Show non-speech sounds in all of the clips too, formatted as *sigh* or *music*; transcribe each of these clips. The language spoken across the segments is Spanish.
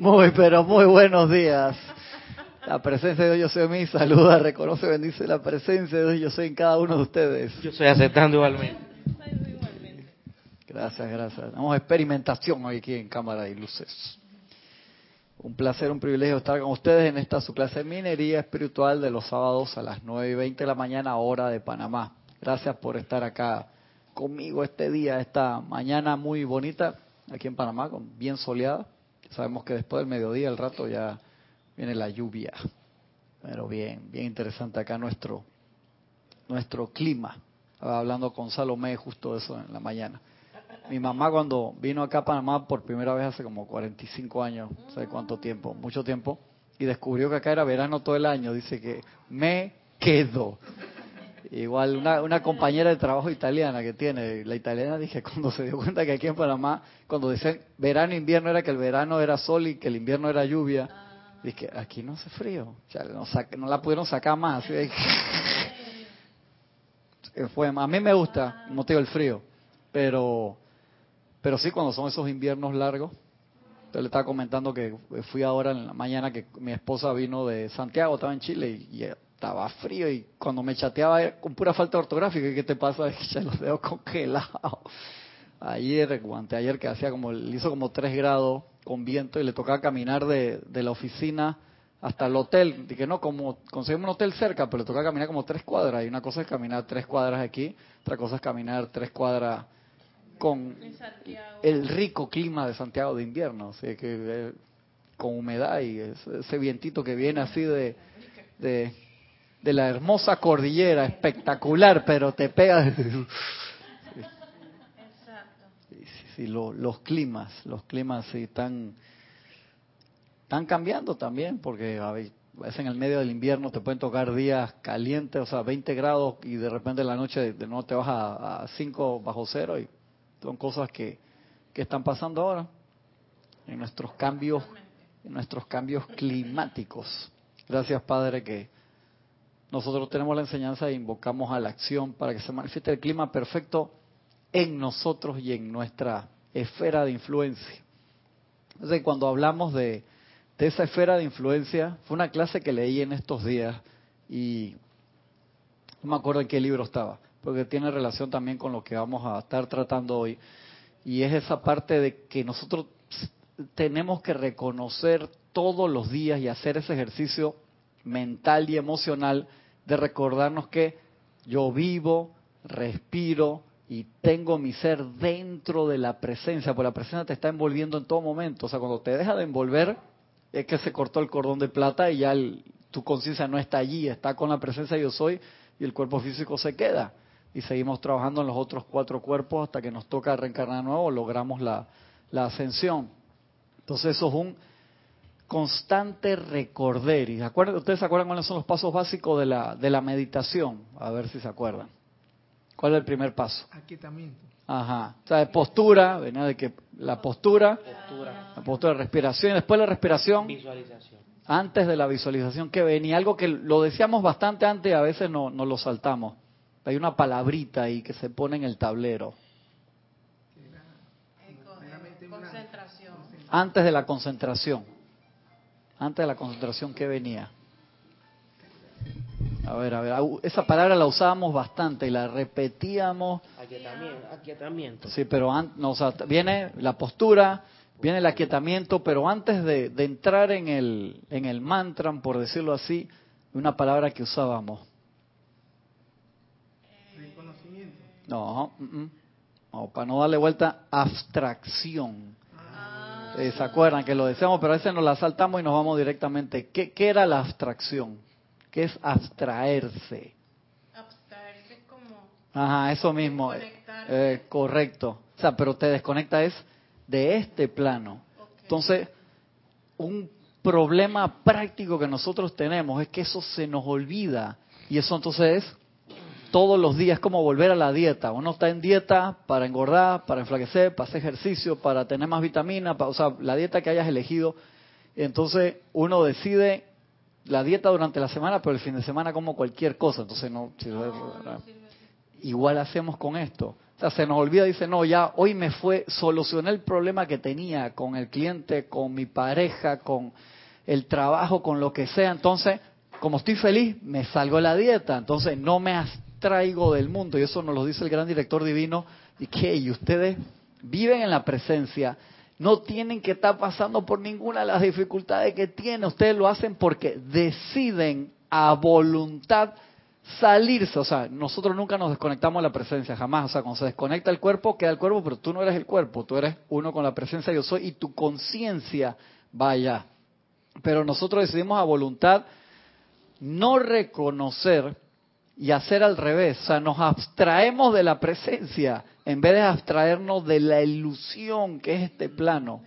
Muy, pero muy buenos días. La presencia de Dios yo soy en mí, saluda, reconoce, bendice la presencia de Dios yo soy en cada uno de ustedes. Yo estoy aceptando igualmente. Gracias, gracias. Tenemos experimentación hoy aquí en Cámara y Luces. Un placer, un privilegio estar con ustedes en esta su clase de minería espiritual de los sábados a las 9 y 20 de la mañana, hora de Panamá. Gracias por estar acá conmigo este día, esta mañana muy bonita aquí en Panamá, bien soleada. Sabemos que después del mediodía, el rato ya viene la lluvia. Pero bien, bien interesante acá nuestro nuestro clima. Hablando con Salomé justo eso en la mañana. Mi mamá cuando vino acá a Panamá por primera vez hace como 45 años, no sé cuánto tiempo, mucho tiempo, y descubrió que acá era verano todo el año. Dice que me quedo. Igual una, una compañera de trabajo italiana que tiene, la italiana dije *laughs* cuando se dio cuenta que aquí en Panamá, cuando dicen verano e invierno era que el verano era sol y que el invierno era lluvia, dije aquí no hace frío, o sea, no, no la pudieron sacar más. Así *laughs* fue, a mí me gusta, motivo el frío, pero pero sí cuando son esos inviernos largos. Entonces le estaba comentando que fui ahora en la mañana que mi esposa vino de Santiago, estaba en Chile y, estaba frío y cuando me chateaba con pura falta ortográfica, ¿qué te pasa? *laughs* Es que ya los dedos congelados. Ayer, ayer que hacía como, le hizo como 3 grados con viento y le tocaba caminar de, de la oficina hasta el hotel. Dije, no, como conseguimos un hotel cerca, pero le tocaba caminar como tres cuadras. Y una cosa es caminar tres cuadras aquí, otra cosa es caminar tres cuadras con el rico clima de Santiago de invierno, o que eh, con humedad y ese, vientito que viene así de, de, la hermosa cordillera, espectacular, pero te pega. Sí, los climas, los climas sí están, están cambiando también, porque a veces en el medio del invierno te pueden tocar días calientes, o sea, 20 grados y de repente en la noche de nuevo te vas a, a 5 bajo cero y son cosas que, que están pasando ahora en nuestros cambios, en nuestros cambios climáticos. Gracias, Padre, que nosotros tenemos la enseñanza e invocamos a la acción para que se manifieste el clima perfecto en nosotros y en nuestra esfera de influencia. Entonces, cuando hablamos de, de esa esfera de influencia, fue una clase que leí en estos días y no me acuerdo en qué libro estaba, porque tiene relación también con lo que vamos a estar tratando hoy. Y es esa parte de que nosotros tenemos que reconocer todos los días y hacer ese ejercicio mental y emocional de recordarnos que yo vivo, respiro y tengo mi ser dentro de la presencia, porque la presencia te está envolviendo en todo momento. O sea, cuando te deja de envolver, es que se cortó el cordón de plata y ya tu conciencia no está allí, está con la presencia yo soy y el cuerpo físico se queda y seguimos trabajando en los otros cuatro cuerpos hasta que nos toca reencarnar nuevo, logramos la, la ascensión. Entonces eso es un constante recorder. ¿Y acuerdan, ustedes se acuerdan cuáles son los pasos básicos de la, de la meditación? A ver si se acuerdan. ¿Cuál es el primer paso? Aquietamiento. Ajá. O sea, de postura, venía de que la postura, postura, la postura de respiración, y después la respiración. Visualización. Antes de la visualización que venía, algo que lo decíamos bastante antes y a veces no, no lo saltamos. Hay una palabrita ahí que se pone en el tablero. Antes de la concentración. Antes de la concentración, ¿qué venía? A ver, a ver, esa palabra la usábamos bastante y la repetíamos. Aquietamiento. Sí, pero viene la postura, viene el aquietamiento, pero antes de, de entrar en el, en el mantra, por decirlo así, una palabra que usábamos. No, para no darle vuelta, abstracción. Eh, ¿Se acuerdan que lo decíamos, pero a veces nos la saltamos y nos vamos directamente? ¿Qué, qué era la abstracción? ¿Qué es abstraerse? Abstraerse como... Ajá, eso mismo. Eh, correcto. O sea, pero te desconecta es de este plano. Entonces, un problema práctico que nosotros tenemos es que eso se nos olvida. Y eso entonces es todos los días, como volver a la dieta. Uno está en dieta para engordar, para enflaquecer, para hacer ejercicio, para tener más vitamina, o sea, la dieta que hayas elegido. Entonces uno decide la dieta durante la semana, pero el fin de semana como cualquier cosa. Entonces no, igual hacemos con esto. O sea, se nos olvida, dice, no, ya hoy me fue, solucioné el problema que tenía con el cliente, con mi pareja, con el trabajo, con lo que sea. Entonces, como estoy feliz, me salgo de la dieta. Entonces, no me abstraigo del mundo. Y eso nos lo dice el gran director divino. Y que y ustedes viven en la presencia. No tienen que estar pasando por ninguna de las dificultades que tienen. Ustedes lo hacen porque deciden a voluntad salirse, o sea, nosotros nunca nos desconectamos de la presencia, jamás, o sea, cuando se desconecta el cuerpo, queda el cuerpo, pero tú no eres el cuerpo, tú eres uno con la presencia yo soy y tu conciencia va allá. Pero nosotros decidimos a voluntad no reconocer y hacer al revés, o sea, nos abstraemos de la presencia en vez de abstraernos de la ilusión que es este plano.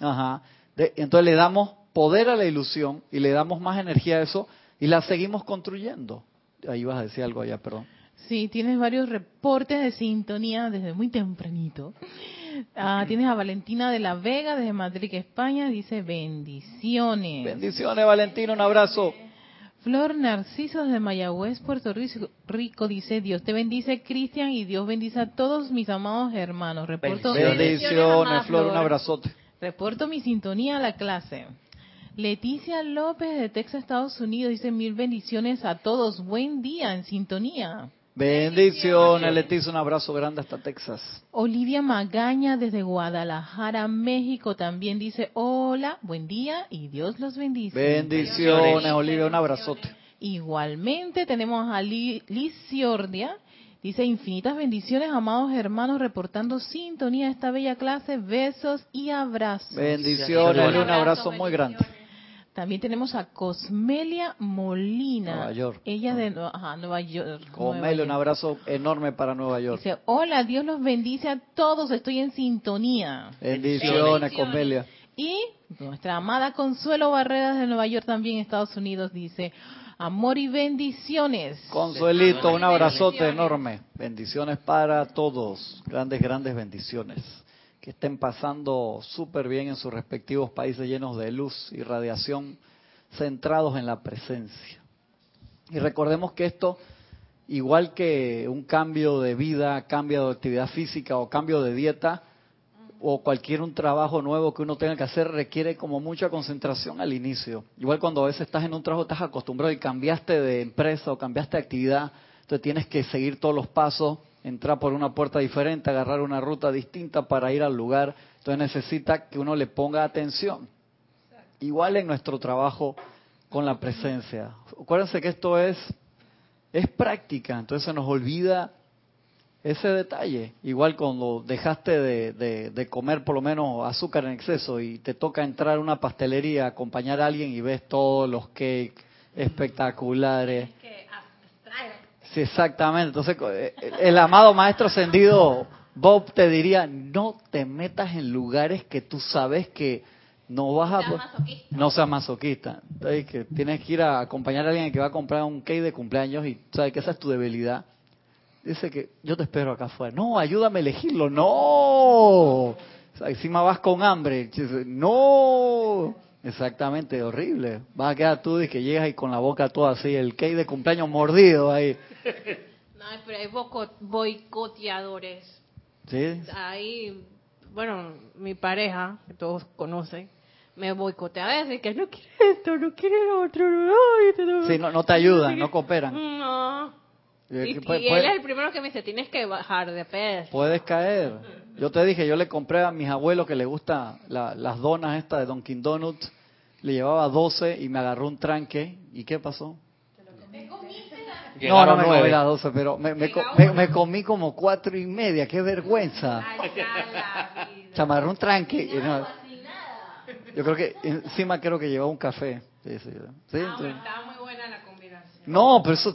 Ajá. entonces le damos poder a la ilusión y le damos más energía a eso y la seguimos construyendo. Ahí vas a decir algo allá, perdón. Sí, tienes varios reportes de sintonía desde muy tempranito. Ah, tienes a Valentina de la Vega desde Madrid, España, dice bendiciones. Bendiciones, Valentina, un abrazo. Flor Narciso desde Mayagüez, Puerto Rico, dice Dios te bendice, Cristian, y Dios bendice a todos mis amados hermanos. Reporto bendiciones, Flor, un abrazote. Reporto mi sintonía a la clase. Leticia López de Texas, Estados Unidos, dice mil bendiciones a todos. Buen día en sintonía. Bendiciones, Leticia, un abrazo grande hasta Texas. Olivia Magaña desde Guadalajara, México, también dice hola, buen día y Dios los bendice. Bendiciones, Olivia, un abrazote. Igualmente tenemos a Liz Ciordia, dice infinitas bendiciones, amados hermanos, reportando sintonía a esta bella clase, besos y abrazos. Bendiciones, un abrazo muy grande. También tenemos a Cosmelia Molina. Nueva York. Ella de Nueva York. Cosmelia, un abrazo enorme para Nueva York. Dice, hola, Dios los bendice a todos, estoy en sintonía. Bendiciones, Cosmelia. Y nuestra amada Consuelo Barreras de Nueva York, también Estados Unidos, dice, amor y bendiciones. Consuelito, un abrazote enorme. Bendiciones para todos. Grandes, grandes bendiciones que estén pasando súper bien en sus respectivos países llenos de luz y radiación, centrados en la presencia. Y recordemos que esto, igual que un cambio de vida, cambio de actividad física o cambio de dieta, o cualquier un trabajo nuevo que uno tenga que hacer requiere como mucha concentración al inicio. Igual cuando a veces estás en un trabajo, estás acostumbrado y cambiaste de empresa o cambiaste de actividad, entonces tienes que seguir todos los pasos entrar por una puerta diferente, agarrar una ruta distinta para ir al lugar. Entonces necesita que uno le ponga atención. Igual en nuestro trabajo con la presencia. Acuérdense que esto es, es práctica, entonces se nos olvida ese detalle. Igual cuando dejaste de, de, comer por lo menos azúcar en exceso y te toca entrar a una pastelería, acompañar a alguien y ves todos los cakes espectaculares. Sí, exactamente. Entonces, eh, el amado maestro ascendido Bob te diría, no te metas en lugares que tú sabes que no vas a... No seas masoquista. Entonces, que tienes que ir a acompañar a alguien que va a comprar un cake de cumpleaños y sabes que esa es tu debilidad. Dice que yo te espero acá afuera. No, ayúdame a elegirlo. No. encima vas con hambre. No. Exactamente, horrible. Vas a quedar tú y que llegas y con la boca toda así, el cake de cumpleaños mordido ahí. *laughs* No, pero hay boicoteadores. Sí. Ahí, bueno, mi pareja, que todos conocen, me boicotea a veces que no quiere esto, no quiere lo otro. No, sí, no, no te ayudan, no cooperan. No. Y, él es el primero que me dice, tienes que bajar de peso. Puedes caer. Yo te dije, yo le compré a mis abuelos que les gusta las donas estas de Dunkin' Donuts, le llevaba 12 y me agarró un tranque. ¿Y qué pasó? No, no me comí las 12, pero me, me, comí como cuatro y media. ¡Qué vergüenza! Se agarró un tranque. yo creo que encima creo que llevaba un café. Sí, sí, ah, estaba muy buena la combinación. No, pero eso,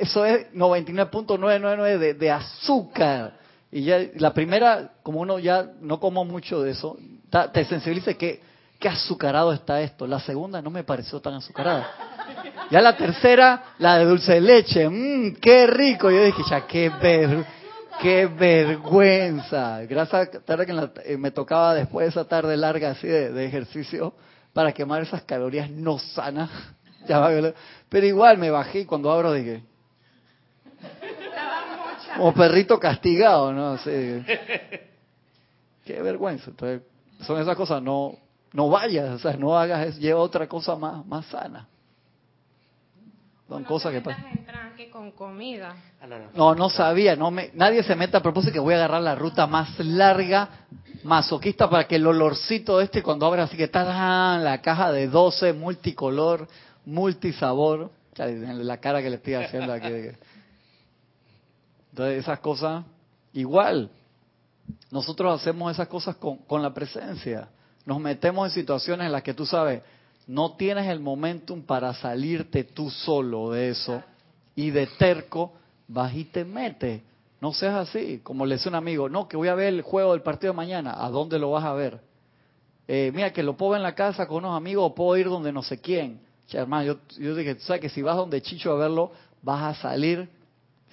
eso es 99.999 de, de azúcar. Y ya la primera, como uno ya no como mucho de eso, te sensibiliza que qué azucarado está esto. La segunda no me pareció tan azucarada. Ya la tercera, la de dulce de leche, mmm, qué rico. Yo dije, ya qué ver, qué vergüenza. Gracias tarde que eh, me tocaba después de esa tarde larga así de, ejercicio para quemar esas calorías no sanas. *laughs* Pero igual me bajé y cuando abro dije, como perrito castigado, ¿no? Sí. Qué vergüenza. Entonces, son esas cosas, no no vayas, o sea, no hagas eso, lleva otra cosa más, más sana. Son No cosas te que pasan. en tranque con comida. Ah, no, no. No, no sabía, no me, nadie se meta a propósito que voy a agarrar la ruta más larga, masoquista, para que el olorcito este, cuando abra así que está la caja de 12, multicolor, multisabor, la cara que le estoy haciendo aquí. Entonces, esas cosas, igual, nosotros hacemos esas cosas con, con la presencia. Nos metemos en situaciones en las que tú sabes, no tienes el momentum para salirte tú solo de eso y de terco vas y te metes. No seas así, como le decía un amigo, no, que voy a ver el juego del partido de mañana, ¿a dónde lo vas a ver? Eh, mira, que lo puedo ver en la casa con unos amigos o puedo ir donde no sé quién. Che, hermano, yo, yo dije, tú sabes que si vas donde Chicho a verlo, vas a salir,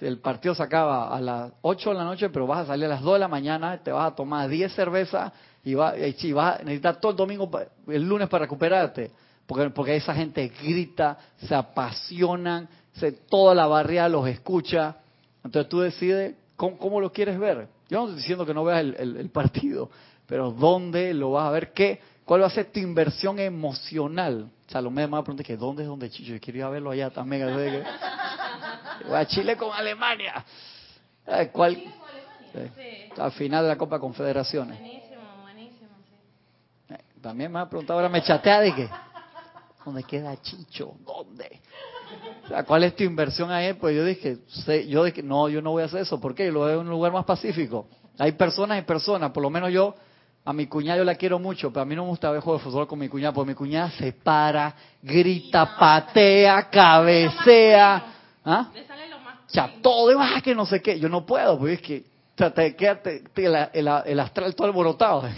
el partido se acaba a las 8 de la noche, pero vas a salir a las 2 de la mañana, te vas a tomar 10 cervezas y, va, y vas a necesitar todo el domingo, el lunes para recuperarte. Porque, porque esa gente grita, se apasionan, se, toda la barriada los escucha. Entonces tú decides cómo, cómo lo quieres ver. Yo no estoy diciendo que no veas el, el- el partido, pero ¿dónde lo vas a ver? ¿Qué? ¿Cuál va a ser tu inversión emocional? Salomé me va a preguntar que ¿dónde es donde Chicho? Yo quiero ir a verlo allá también. Voy a Chile con Alemania. Eh, ¿Cuál? Sí. Al final de la Copa Confederaciones. Buenísimo, buenísimo, sí. Eh, También me ha preguntado, ahora me chatea de que, ¿dónde queda Chicho? ¿Dónde? O sea, ¿cuál es tu inversión ahí? Pues yo dije, sé- yo dije, no, yo no voy a hacer eso. ¿Por qué? Yo lo veo en un lugar más pacífico. Hay personas y personas, por lo menos yo, a mi cuñada yo la quiero mucho, pero a mí no me gusta ver juego de fútbol con mi cuñada, porque mi cuñada se para, grita, patea, cabecea. ¿Ah? Le sale lo más. O sea, todo de baja que no sé qué. Yo no puedo, porque es que te queda el, el astral todo alborotado. *laughs*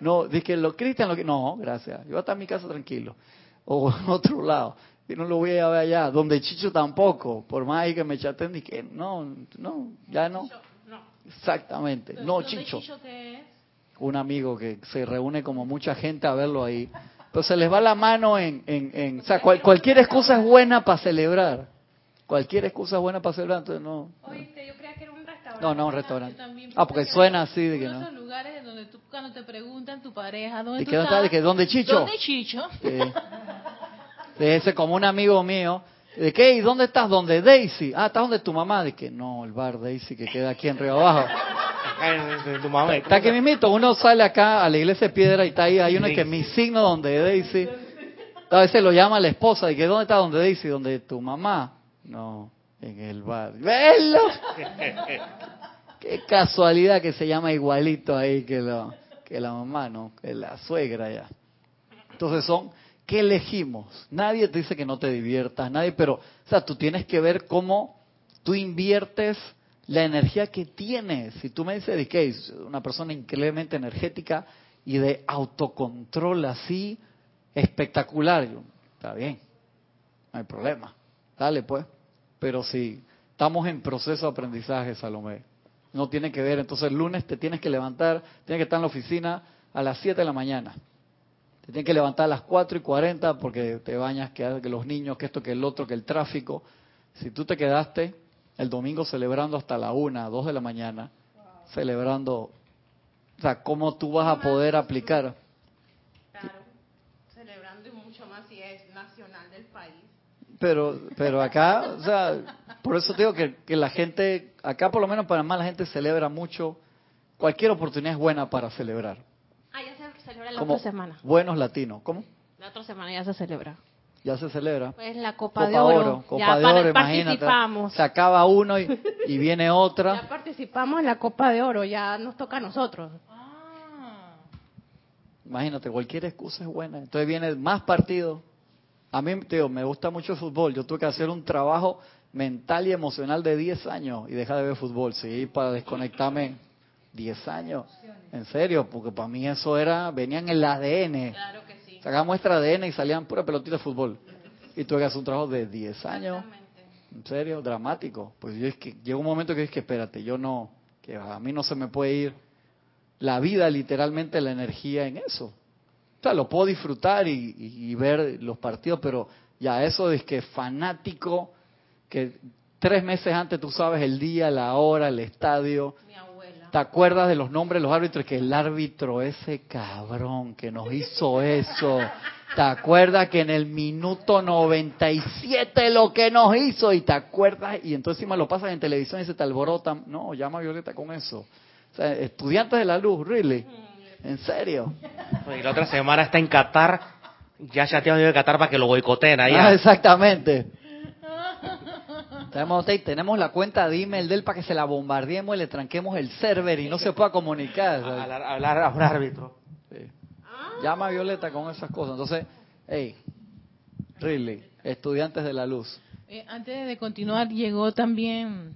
No, dije, lo Cristian, lo que. No, gracias. Yo voy a estar en mi casa tranquilo. O en otro lado. Y no lo voy a ver allá. Donde Chicho tampoco. Por más que me chaten, dije, no, no, ya no. Exactamente. No, ¿Dónde Chicho. Un amigo que se reúne como mucha gente a verlo ahí. Pero se les va la mano en. en, en- o sea, cual- cualquier excusa es buena para celebrar. Cualquier excusa es buena para celebrar. Entonces, no. Oíste, yo creía que era un restaurante. No, no, un restaurante. Ah, porque que suena así de que no. esos lugares en donde tú cuando te preguntan tu pareja dónde ¿Y tú estás, ¿dónde Chicho? ¿Dónde Chicho? Sí, ese como un amigo mío. ¿De qué? ¿Y dónde estás? ¿Dónde Daisy? Ah, ¿estás donde tu mamá? De que no, el bar Daisy que queda aquí en Río Abajo. Tu mamá. Está que mismito, uno sale acá a la iglesia de piedra y está ahí, hay uno que mi signo donde Daisy. A veces lo llama la esposa y que ¿dónde está donde Daisy? Donde tu mamá. No, en el bar. ¡Velo! *laughs* Qué casualidad que se llama igualito ahí que, lo, que la mamá, ¿no? Que la suegra ya. Entonces son, ¿qué elegimos? Nadie te dice que no te diviertas, nadie, pero, o sea, tú tienes que ver cómo tú inviertes la energía que tienes. Si tú me dices que es una persona increíblemente energética y de autocontrol así, espectacular, yo, está bien, no hay problema, dale pues. Pero si estamos en proceso de aprendizaje, Salomé, no tiene que ver, entonces el lunes te tienes que levantar, tienes que estar en la oficina a las 7 de la mañana. Te tienes que levantar a las 4 y 40 porque te bañas, que, que los niños, que esto, que el otro, que el tráfico. Si tú te quedaste el domingo celebrando hasta la 1, 2 de la mañana, celebrando, o sea, ¿cómo tú vas a poder aplicar? Claro. Celebrando y mucho más si es nacional del país. Pero, pero acá, o sea, por eso digo que, que la gente, acá por lo menos para más la gente celebra mucho. Cualquier oportunidad es buena para celebrar. Celebra la Como otra semana. buenos latinos. ¿Cómo? La otra semana ya se celebra. Ya se celebra. Pues la Copa, Copa de Oro. Copa ya de Oro, imagínate. participamos. Se acaba uno y, y viene otra. Ya participamos en la Copa de Oro, ya nos toca a nosotros. Ah, Imagínate, cualquier excusa es buena. Entonces viene más partido. A mí, tío, me gusta mucho el fútbol. Yo tuve que hacer un trabajo mental y emocional de 10 años y dejar de ver fútbol. Sí, para desconectarme 10 años. En serio, porque para mí eso era, venían en el ADN. claro que sí. Sacaba muestra ADN y salían pura pelotita de fútbol. Y tuve que hacer un trabajo de 10 años. En serio, dramático. Pues yo es que llegó un momento que es que espérate, yo no, que a mí no se me puede ir la vida, literalmente la energía en eso. O sea, lo puedo disfrutar y, y- y ver los partidos, pero ya eso es que fanático, que Tres meses antes tú sabes el día, la hora, el estadio. Mi. ¿Te acuerdas de los nombres de los árbitros? Que el árbitro, ese cabrón que nos hizo eso. ¿Te acuerdas que en el minuto 97 lo que nos hizo? Y te acuerdas, y entonces encima lo pasan en televisión y se te alborotan. No, llama a Violeta con eso. O sea, estudiantes de la luz, ¿really? ¿En serio? Y la otra semana está en Qatar. Ya chateamos de Qatar para que lo boicoteen ahí. Ah, exactamente. Tenemos, te- tenemos la cuenta de email de él para que se la bombardeemos y le tranquemos el server y no se pueda comunicar. a hablar, a hablar a un árbitro. Sí. Llama a Violeta con esas cosas. Entonces, hey, really, estudiantes de la luz. Eh, antes de continuar, llegó también.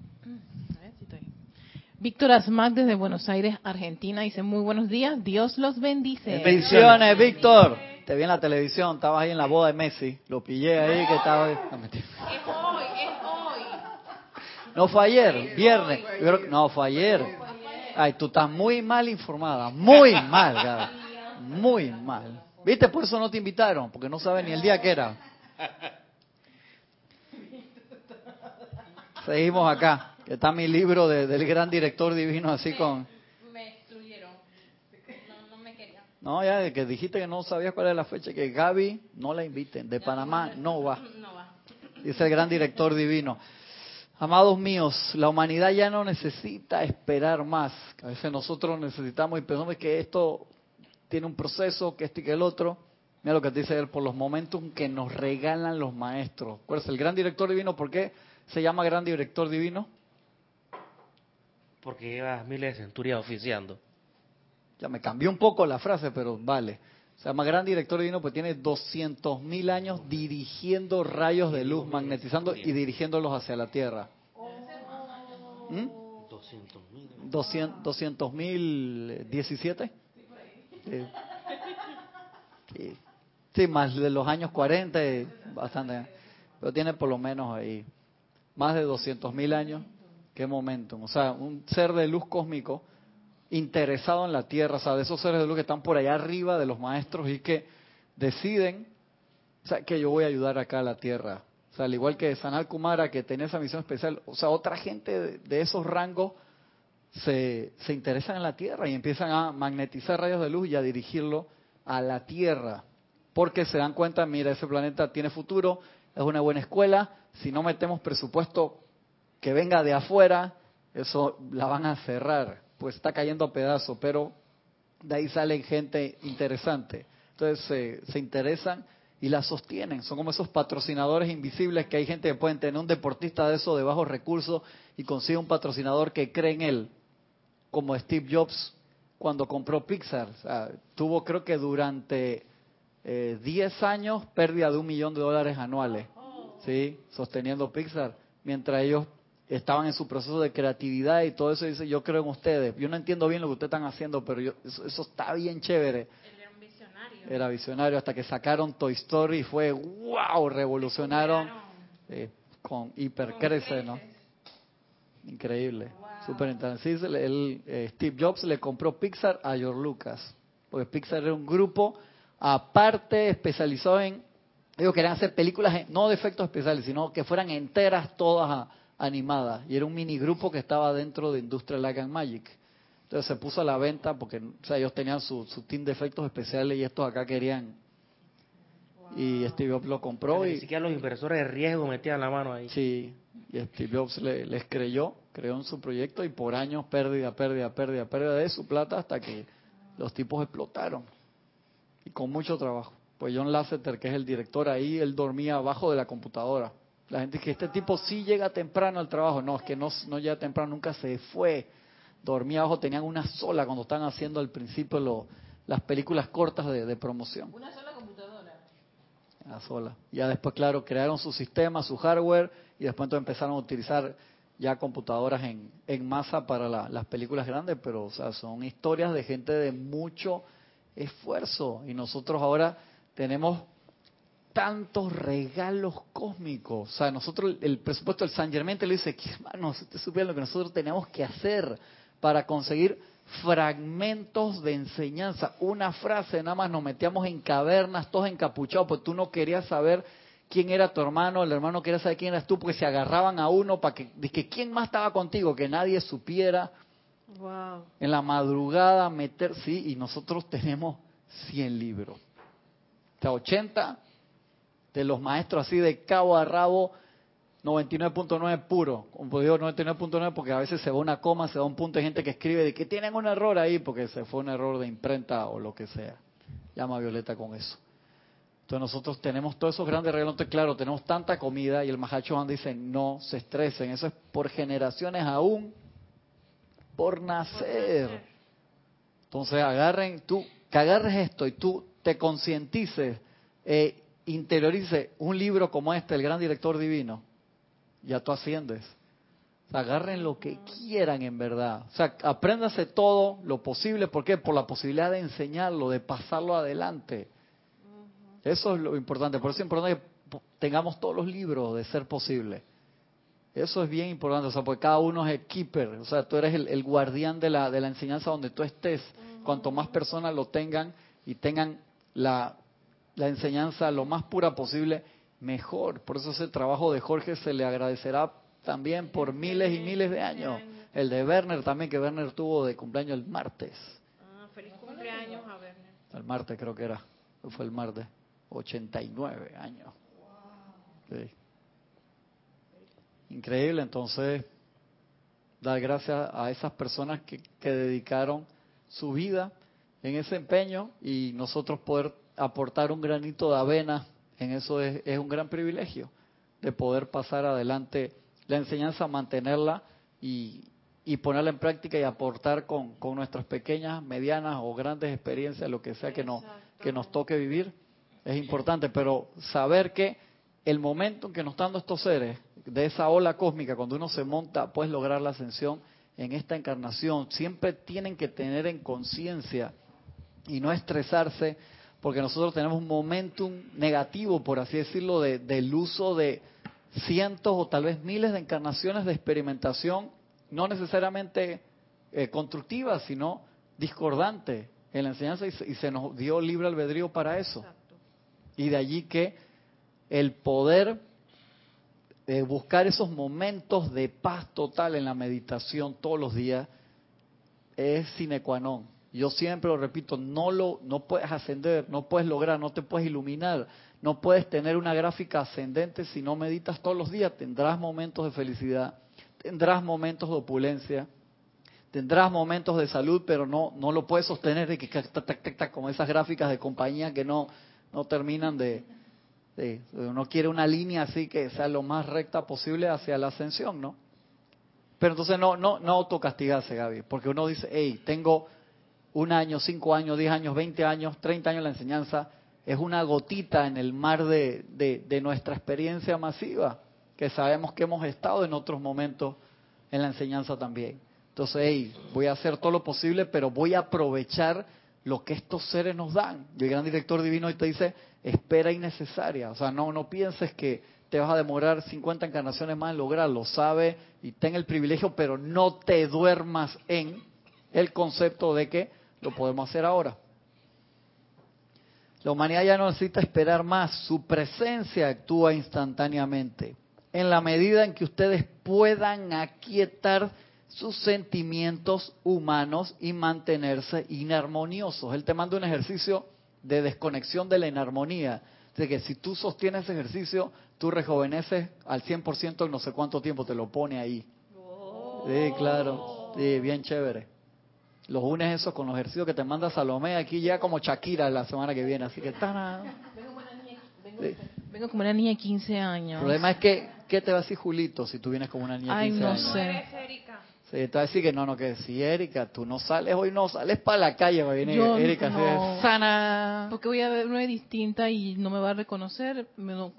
Víctor Asmac desde Buenos Aires, Argentina. Dice, muy buenos días, Dios los bendice. Bendiciones, Víctor. Te vi en la televisión, estabas ahí en la boda de Messi. Lo pillé ahí que estaba... No, mentira. Es hoy, es hoy. No fue ayer, viernes. No, fue ayer. Ay, tú estás muy mal informada, muy mal, Gaby. Muy mal. ¿Viste? Por eso no te invitaron, porque no saben ni el día que era. Seguimos acá, que está mi libro de- del gran director divino así con... Me excluyeron. No, no me querían. No, ya que dijiste que no sabías cuál era la fecha, que Gaby no la inviten, de Panamá no va. No va. dice el gran director divino. Amados míos, la humanidad ya no necesita esperar más. A veces nosotros necesitamos y pensamos que esto tiene un proceso, que esto y que el otro. Mira lo que dice él, por los momentos que nos regalan los maestros. ¿Cuál es el gran director divino? ¿Por qué se llama gran director divino? Porque lleva miles de centurias oficiando. Ya me cambió un poco la frase, pero vale. Se llama gran director divino porque tiene 200 mil años dirigiendo rayos de luz, magnetizando y dirigiéndolos hacia la Tierra. ¿Mm? 200 mil. 200 mil 17. Sí. Sí. Sí, más de los años 40, y bastante. Pero tiene por lo menos ahí más de 200 mil años. Qué momento. O sea, un ser de luz cósmico interesado en la Tierra, o sea, de esos seres de luz que están por allá arriba de los maestros y que deciden, o sea, que yo voy a ayudar acá a la Tierra. O sea, al igual que Sanal Kumara, que tenía esa misión especial, o sea, otra gente de, de esos rangos se, se interesan en la Tierra y empiezan a magnetizar rayos de luz y a dirigirlo a la Tierra. Porque se dan cuenta, mira, ese planeta tiene futuro, es una buena escuela, si no metemos presupuesto que venga de afuera, eso la van a cerrar, pues está cayendo a pedazos, pero de ahí salen gente interesante. Entonces se, se interesan y la sostienen. Son como esos patrocinadores invisibles que hay gente que pueden tener un deportista de eso de bajos recursos y consigue un patrocinador que cree en él, como Steve Jobs cuando compró Pixar. O sea, tuvo creo que durante eh, 10 años pérdida de un millón de dólares anuales, ¿sí? Sosteniendo Pixar, mientras ellos estaban en su proceso de creatividad y todo eso, dice, yo creo en ustedes. Yo no entiendo bien lo que ustedes están haciendo, pero yo, eso, eso está bien chévere. Él era un visionario. Era visionario hasta que sacaron Toy Story y fue, wow, revolucionaron eh, con hipercrece, ¿no? Increíble, súper interesante. Sí, eh, Steve Jobs le compró Pixar a George Lucas, porque Pixar era un grupo aparte especializado en, ellos querían hacer películas en- no de efectos especiales, sino que fueran enteras todas a- animadas. Y era un mini grupo que estaba dentro de Industrial Light and Magic. Entonces se puso a la venta porque o sea, ellos tenían su, su team de efectos especiales y estos acá querían. Y Steve Jobs lo compró Ni y siquiera los inversores de riesgo metían la mano ahí. Sí, y Steve Jobs le- les creyó, creó en su proyecto y por años pérdida, pérdida, pérdida, pérdida de su plata hasta que los tipos explotaron. Y con mucho trabajo. Pues John Lasseter, que es el director ahí, él dormía abajo de la computadora. La gente que este tipo sí llega temprano al trabajo. No, es que no, no llega temprano, nunca se fue. Dormía abajo, tenían una sola cuando estaban haciendo al principio lo- las películas cortas de, de promoción. Una sola computadora. Una sola. Ya después, claro, crearon su sistema, su hardware, y después entonces empezaron a utilizar ya computadoras en, en masa para la- las películas grandes, pero o sea, son historias de gente de mucho esfuerzo. Y nosotros ahora tenemos tantos regalos cósmicos. O sea, nosotros, el presupuesto del San Germain te lo dice, que hermanos, si ustedes supieran lo que nosotros tenemos que hacer para conseguir fragmentos de enseñanza. Una frase, nada más nos metíamos en cavernas, todos encapuchados, pues tú no querías saber quién era tu hermano, el hermano quería saber quién eras tú, porque se agarraban a uno para que, de que quién más estaba contigo, que nadie supiera. Wow. En la madrugada meter, sí, y nosotros tenemos 100 libros. O sea, 80 de los maestros así de cabo a rabo, 99.9 puro. Como digo 99.9 porque a veces se va una coma, se va un punto de gente que escribe de que tienen un error ahí porque se fue un error de imprenta o lo que sea. Llama a Violeta con eso. Entonces nosotros tenemos todos esos grandes regalos, entonces claro, tenemos tanta comida y el Mahacho dice, no se estresen, eso es por generaciones aún, por nacer. Entonces agarren, tú, que agarres esto y tú te concientices, eh, interiorices un libro como este, El Gran Director Divino, ya tú asciendes. O sea, agarren lo que quieran en verdad. O sea, apréndase todo lo posible. ¿Por qué? Por la posibilidad de enseñarlo, de pasarlo adelante. Eso es lo importante. Por eso es importante que tengamos todos los libros de ser posible. Eso es bien importante, o sea, porque cada uno es el keeper, o sea, tú eres el, guardián de la, de la enseñanza donde tú estés. Cuanto más personas lo tengan y tengan la, la enseñanza lo más pura posible, mejor. Por eso ese trabajo de Jorge se le agradecerá también por miles y miles de años. El de Werner también, que Werner tuvo de cumpleaños el martes. Ah, feliz cumpleaños a Werner. El martes creo que era, fue el martes. 89 años. Sí. Increíble, entonces, dar gracias a esas personas que, que dedicaron su vida en ese empeño y nosotros poder aportar un granito de avena en eso es, es, un gran privilegio de poder pasar adelante la enseñanza, mantenerla y, y ponerla en práctica y aportar con, con, nuestras pequeñas, medianas o grandes experiencias, lo que sea que nos, que nos toque vivir, es importante. Pero saber que el momento en que nos están dando estos seres, de esa ola cósmica, cuando uno se monta, puedes lograr la ascensión en esta encarnación. Siempre tienen que tener en conciencia y no estresarse, porque nosotros tenemos un momentum negativo, por así decirlo, de, del uso de cientos o tal vez miles de encarnaciones de experimentación, no necesariamente eh, constructiva, sino discordante en la enseñanza y se, y se, nos dio libre albedrío para eso. Exacto. Y de allí que el poder eh, buscar esos momentos de paz total en la meditación todos los días es sine qua non. Yo siempre lo repito, no lo no puedes ascender, no puedes lograr, no te puedes iluminar, no puedes tener una gráfica ascendente si no meditas todos los días. Tendrás momentos de felicidad, tendrás momentos de opulencia, tendrás momentos de salud, pero no no lo puedes sostener de que tac, tac, tac, como esas gráficas de compañía que no no terminan de, de uno quiere una línea así que sea lo más recta posible hacia la ascensión, ¿no? Pero entonces no no no autocastigarse, Gaby, porque uno dice, hey, tengo un año, cinco años, diez años, veinte años, treinta años la enseñanza, es una gotita en el mar de, de, de, nuestra experiencia masiva, que sabemos que hemos estado en otros momentos en la enseñanza también. Entonces, hey, voy a hacer todo lo posible, pero voy a aprovechar lo que estos seres nos dan. Y el gran director divino hoy te dice, espera innecesaria. O sea, no, no pienses que te vas a demorar 50 encarnaciones más en lograrlo. Sabe y ten el privilegio, pero no te duermas en el concepto de que lo podemos hacer ahora. La humanidad ya no necesita esperar más, su presencia actúa instantáneamente. En la medida en que ustedes puedan aquietar sus sentimientos humanos y mantenerse inarmoniosos. Él te manda un ejercicio de desconexión de la inarmonía. De que si tú sostienes ese ejercicio, tú rejuveneces al 100% en no sé cuánto tiempo, te lo pone ahí. Sí, claro. Sí, bien chévere los unes eso con los ejercicios que te manda Salomé aquí ya como Shakira la semana que viene. Así que ¡tana! Vengo como una niña, vengo, sí. vengo como una niña de 15 años. El problema es que, ¿qué te va a decir Julito si tú vienes como una niña de 15 Ay, no años? sé. Sí, te va a decir que no, no, que si Erika, tú no sales hoy, no sales para la calle, va a venir Yo Erika no. sana. Porque voy a verme distinta y no me va a reconocer.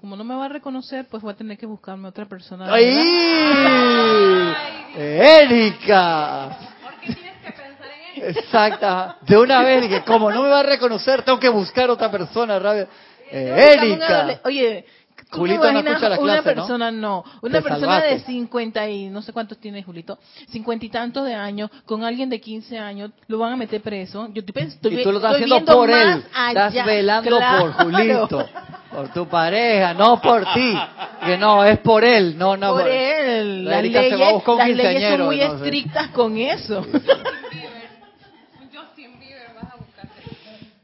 Como no me va a reconocer, pues voy a tener que buscarme otra persona. ¡Ay! *laughs* ¡Erika! ¿Por qué tienes que pensar en eso? Exacta. De una vez, que como no me va a reconocer, tengo que buscar otra persona, rabia. Eh, Erika. Oye, ¿tú Julito no escucha la una clase, ¿no? persona no, una Te persona de salvaste. 50 y no sé cuántos tiene Julito, 50 y tantos de años con alguien de 15 años, lo van a meter preso. Yo estoy, estoy Y tú lo estás haciendo por él. allá. Estás velando Claro. por Julito. Por tu pareja, no por ti. Que no, es por él. No, no. por él. La Las Erika se va a leyes, buscar un las leyes son muy no sé. estrictas con eso.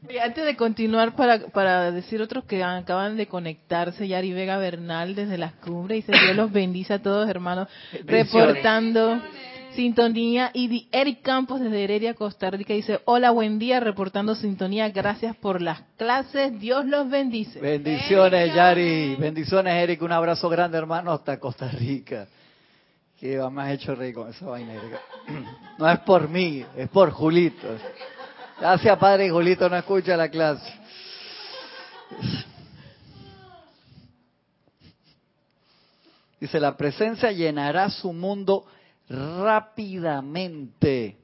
Y antes de continuar, para, para decir otros que acaban de conectarse, Yari Vega Bernal desde las cumbres, dice Dios los bendice a todos hermanos, Bendiciones. reportando sintonía. Y Eric Campos desde Heredia, Costa Rica, dice, hola, buen día, reportando sintonía, gracias por las clases, Dios los bendice. Bendiciones, Yari. Bendiciones, Eric. Un abrazo grande, hermano, hasta Costa Rica. Que has hecho con esa vaina, Erika. *clears throat* No es por mí, es por Julito. Gracias, padre. Julito no escucha la clase. Dice, la presencia llenará su mundo rápidamente,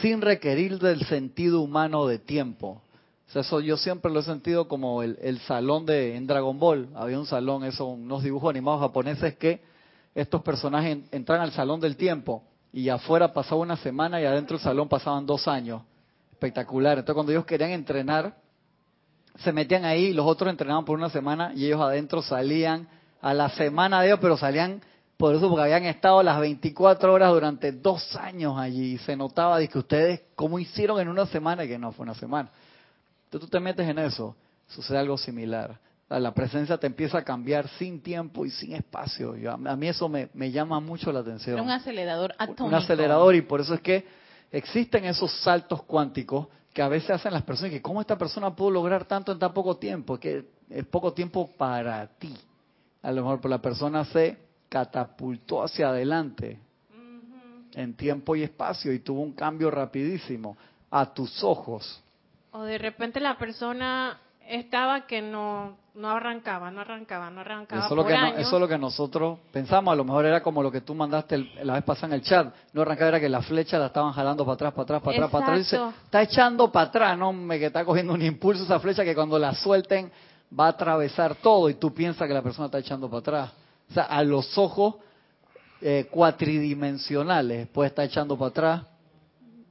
sin requerir del sentido humano de tiempo. O sea, eso yo siempre lo he sentido como el, el salón de en Dragon Ball. Había un salón, eso, unos dibujos animados japoneses que estos personajes en- entran al salón del tiempo y afuera pasaba una semana y adentro del salón pasaban dos años. Espectacular. Entonces cuando ellos querían entrenar, se metían ahí, los otros entrenaban por una semana y ellos adentro salían a la semana de ellos, pero salían por eso porque habían estado las 24 horas durante dos años allí y se notaba de que ustedes cómo hicieron en una semana y que no fue una semana. Entonces tú te metes en eso, sucede algo similar. La presencia te empieza a cambiar sin tiempo y sin espacio. Yo- a mí eso me, me llama mucho la atención Era un acelerador atómico. un acelerador y por eso es que existen esos saltos cuánticos que a veces hacen las personas que cómo esta persona pudo lograr tanto en tan poco tiempo, que es poco tiempo para ti. A lo mejor la persona se catapultó hacia adelante en tiempo y espacio y tuvo un cambio rapidísimo a tus ojos. O de repente la persona estaba que no, no arrancaba, no arrancaba, no arrancaba Eso lo no- eso es lo que nosotros pensamos, a lo mejor era como lo que tú mandaste el- la vez pasada en el chat, no arrancaba era que la flecha la estaban jalando para atrás, para atrás, para atrás, para atrás, dice, está echando para atrás, no me que está cogiendo un impulso esa flecha que cuando la suelten va a atravesar todo y tú piensas que la persona está echando para atrás. O sea, a los ojos eh, cuatridimensionales puede estar echando para atrás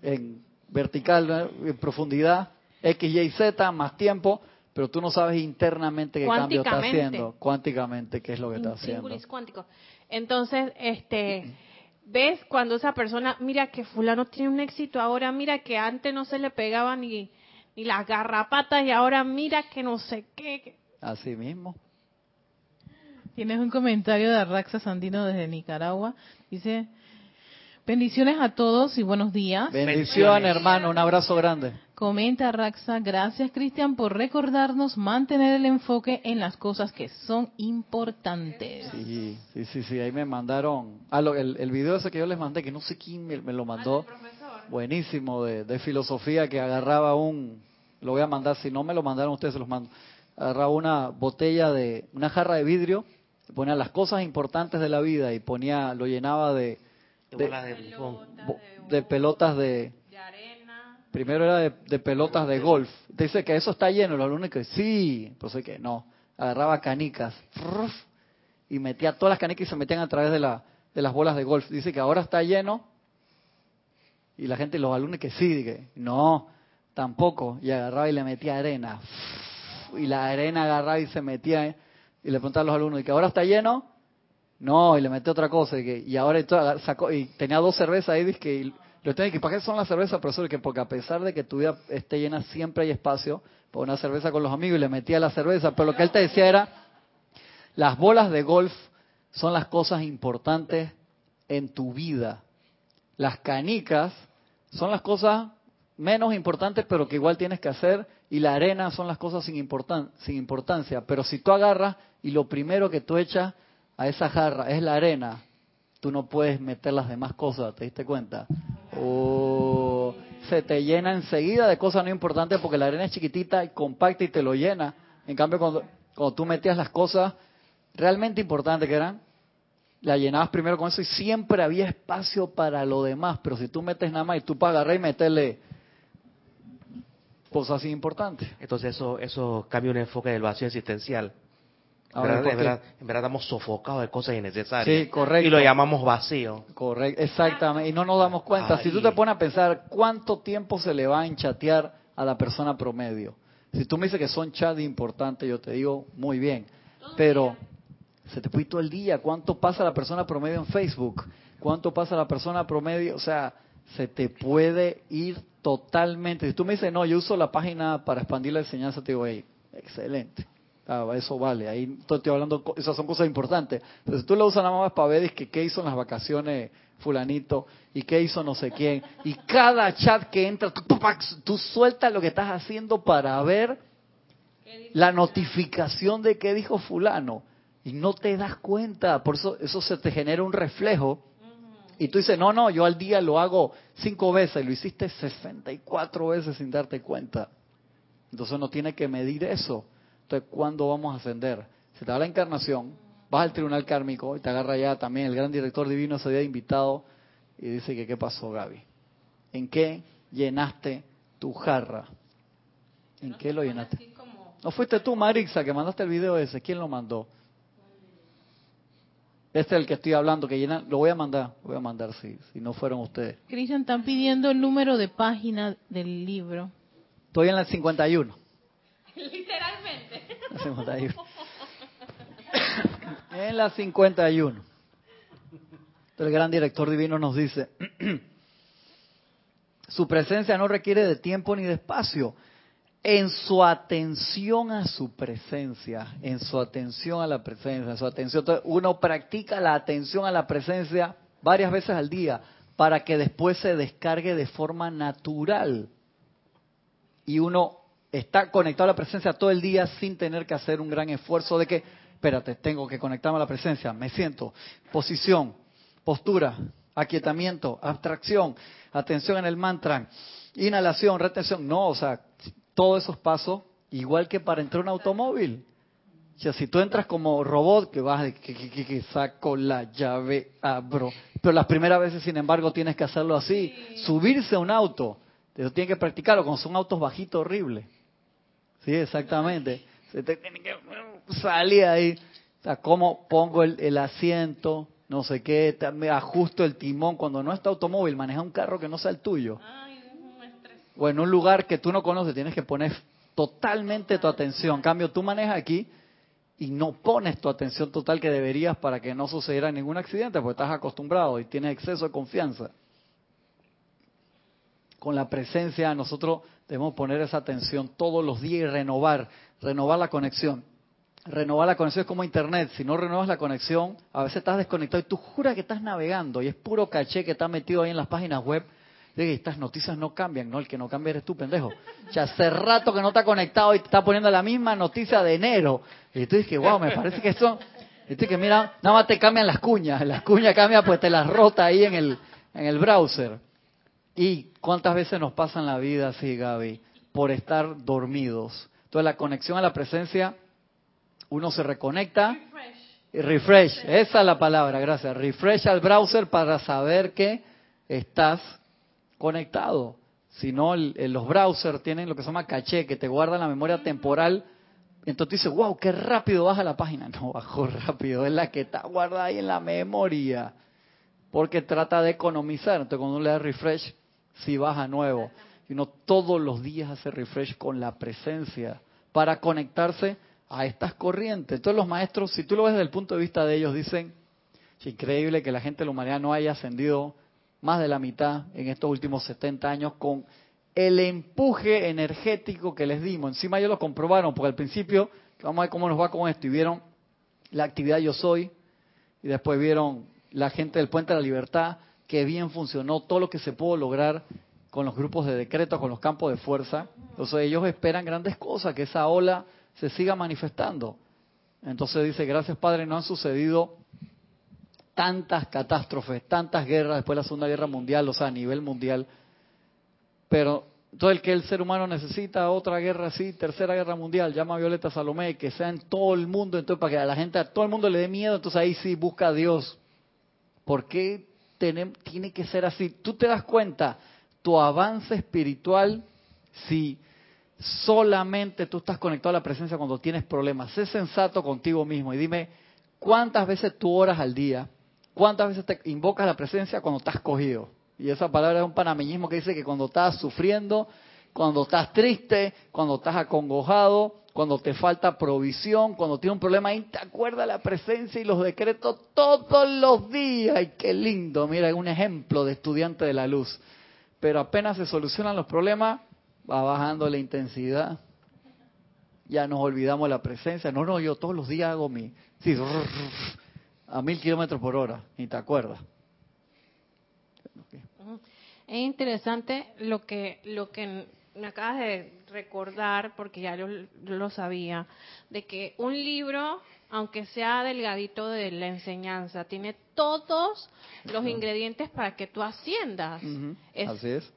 en vertical, en profundidad, X, Y, Z, más tiempo, pero tú no sabes internamente qué cambio está haciendo, cuánticamente qué es lo que está haciendo. Cuántico. Entonces, este, ves cuando esa persona, mira que fulano tiene un éxito ahora, mira que antes no se le pegaba ni, ni las garrapatas y ahora mira que no sé qué. Así mismo. Tienes un comentario de Arraxa Sandino desde Nicaragua. Dice, bendiciones a todos y buenos días. Bendición, hermano, un abrazo grande. Comenta Raxa, gracias Cristian por recordarnos mantener el enfoque en las cosas que son importantes. Sí, sí, sí, sí, ahí me mandaron, ah, lo- el, el video ese que yo les mandé, que no sé quién me, me lo mandó, buenísimo, de, de filosofía, que agarraba un, lo voy a mandar, si no me lo mandaron ustedes, se los mando, agarraba una botella de, una jarra de vidrio, ponía las cosas importantes de la vida y ponía, lo llenaba de, De pelotas de. Primero era de, pelotas de golf, dice que eso está lleno, los alumnos que sí, entonces que no, agarraba canicas, y metía todas las canicas y se metían a través de, la, de las bolas de golf. Dice que ahora está lleno y la gente, los alumnos que sí, que no, tampoco. Y agarraba y le metía arena. Y la arena agarraba y se metía. ¿eh? Y le preguntaba a los alumnos, ¿y que ahora está lleno? No, y le metió otra cosa. Y, que, y ahora y todo, sacó, y tenía dos cervezas ahí, dice que, que, ¿para qué son las cervezas, profesor? Que porque a pesar de que tu vida esté llena, siempre hay espacio para una cerveza con los amigos y le metía la cerveza. Pero lo que él te decía era, las bolas de golf son las cosas importantes en tu vida. Las canicas son las cosas menos importantes, pero que igual tienes que hacer. Y la arena son las cosas sin, sin importancia. Pero si tú agarras y lo primero que tú echas a esa jarra es la arena, tú no puedes meter las demás cosas, ¿te diste cuenta? O se te llena enseguida de cosas no importantes porque la arena es chiquitita y compacta y te lo llena. En cambio, cuando, cuando tú metías las cosas realmente importantes que eran, la llenabas primero con eso y siempre había espacio para lo demás. Pero si tú metes nada más y tú para agarrar y meterle cosas así importantes. Entonces eso, eso cambia un enfoque del vacío existencial. En Ahora, verdad, ¿por en, verdad, en verdad estamos sofocados de cosas innecesarias. Sí, correcto. Y lo llamamos vacío. Correcto, exactamente. Y no nos damos cuenta. Si tú te pones a pensar cuánto tiempo se le va a enchatear a la persona promedio. Si tú me dices que son chats importantes, yo te digo, muy bien. Pero se te fue todo el día. ¿Cuánto pasa la persona promedio en Facebook? ¿Cuánto pasa la persona promedio? O sea, se te puede ir totalmente. Si tú me dices, no, yo uso la página para expandir la enseñanza, te digo, hey, excelente. Ah, eso vale, ahí estoy hablando, esas son cosas importantes. Pero si tú lo usas nada más para ver que qué hizo en las vacaciones fulanito y qué hizo no sé quién, y cada chat que entra, tú, tú sueltas lo que estás haciendo para ver la notificación de qué dijo fulano y no te das cuenta, por eso eso se te genera un reflejo y tú dices, no, no, yo al día lo hago cinco veces, y lo hiciste 64 veces sin darte cuenta. Entonces uno tiene que medir eso. Entonces, ¿cuándo vamos a ascender? Se te da la encarnación, vas al tribunal kármico y te agarra ya también el gran director divino se había invitado y dice que qué pasó Gaby. ¿En qué llenaste tu jarra? ¿En qué lo llenaste? ¿No fuiste tú, Marixa, que mandaste el video ese? ¿Quién lo mandó? Este es el que estoy hablando, que llena, lo voy a mandar, lo voy a mandar si, si no fueron ustedes. Cristian, están pidiendo el número de página del libro. Estoy en la 51. *laughs* Literalmente. La 51. en la 51. El gran director divino nos dice, *clears throat* su presencia no requiere de tiempo ni de espacio en su atención a su presencia, en su atención a la presencia, en su atención. Uno practica la atención a la presencia varias veces al día para que después se descargue de forma natural. Y uno está conectado a la presencia todo el día sin tener que hacer un gran esfuerzo de que, espérate, tengo que conectarme a la presencia, me siento, posición, postura, aquietamiento, abstracción, atención en el mantra, inhalación, retención. No, o sea, todos esos pasos, igual que para entrar a un automóvil. O sea, si tú entras como robot, que vas, que, que, que, saco la llave, abro. Pero las primeras veces, sin embargo, tienes que hacerlo así. Subirse a un auto. Eso tienes que practicarlo, cuando son autos bajitos horribles. Sí, exactamente. Se te tiene que salir ahí. O sea, cómo pongo el, el asiento, no sé qué, me ajusto el timón. Cuando no está automóvil, maneja un carro que no sea el tuyo o en un lugar que tú no conoces, tienes que poner totalmente tu atención. En cambio, tú manejas aquí y no pones tu atención total que deberías para que no sucediera ningún accidente, porque estás acostumbrado y tienes exceso de confianza. Con la presencia nosotros debemos poner esa atención todos los días y renovar, renovar la conexión. Renovar la conexión es como internet, si no renuevas la conexión, a veces estás desconectado y tú juras que estás navegando y es puro caché que está metido ahí en las páginas web de estas noticias no cambian, no, el que no cambia eres tú, pendejo. Sea, hace rato que no está conectado y te está poniendo la misma noticia de enero. Y tú dices, wow, me parece que son, y que mira, nada más te cambian las cuñas, las cuñas cambian, pues te las rota ahí en el, en el browser. ¿Y cuántas veces nos pasa en la vida así, Gaby? Por estar dormidos. Entonces la conexión a la presencia, uno se reconecta. Refresh. Refresh, esa es la palabra, gracias. Refresh al browser para saber que estás conectado. Si no, los browsers tienen lo que se llama caché, que te guardan la memoria temporal. Entonces dices, wow, qué rápido baja la página. *laughs* No bajó rápido, es la que está guardada ahí en la memoria. Porque trata de economizar. Entonces cuando uno le da refresh, si baja nuevo. Y uno todos los días hace refresh con la presencia para conectarse a estas corrientes. Entonces los maestros, si tú lo ves desde el punto de vista de ellos, dicen, es increíble que la gente de la humanidad no haya ascendido más de la mitad en estos últimos 70 años con el empuje energético que les dimos. Encima ellos lo comprobaron, porque al principio, vamos a ver cómo nos va con esto, y vieron la actividad Yo Soy, y después vieron la gente del Puente de la Libertad, que bien funcionó todo lo que se pudo lograr con los grupos de decreto, con los campos de fuerza. Entonces ellos esperan grandes cosas, que esa ola se siga manifestando. Entonces dice, gracias Padre, no han sucedido tantas catástrofes, tantas guerras después de la Segunda Guerra Mundial, o sea, a nivel mundial. Pero todo el que el ser humano necesita otra guerra así, tercera guerra mundial, llama a Violeta Salomé, que sea en todo el mundo, entonces para que a la gente, a todo el mundo le dé miedo, entonces ahí sí busca a Dios. ¿Por qué tiene que ser así? Tú te das cuenta, tu avance espiritual, si solamente tú estás conectado a la presencia cuando tienes problemas, sé sensato contigo mismo y dime cuántas veces tú oras al día, ¿Cuántas veces te invocas la presencia cuando estás cogido? Y esa palabra es un panameñismo que dice que cuando estás sufriendo, cuando estás triste, cuando estás acongojado, cuando te falta provisión, cuando tienes un problema ahí, te acuerdas la presencia y los decretos todos los días. ¡Ay, qué lindo! Mira, un ejemplo de estudiante de la luz. Pero apenas se solucionan los problemas, va bajando la intensidad. Ya nos olvidamos la presencia. No, no, yo todos los días hago mi... Sí, a mil kilómetros por hora, ni te acuerdas. Es interesante lo que, lo que me acabas de recordar, porque ya yo, lo sabía, de que un libro, aunque sea delgadito de la enseñanza, tiene todos los ingredientes para que tú asciendas. Así es.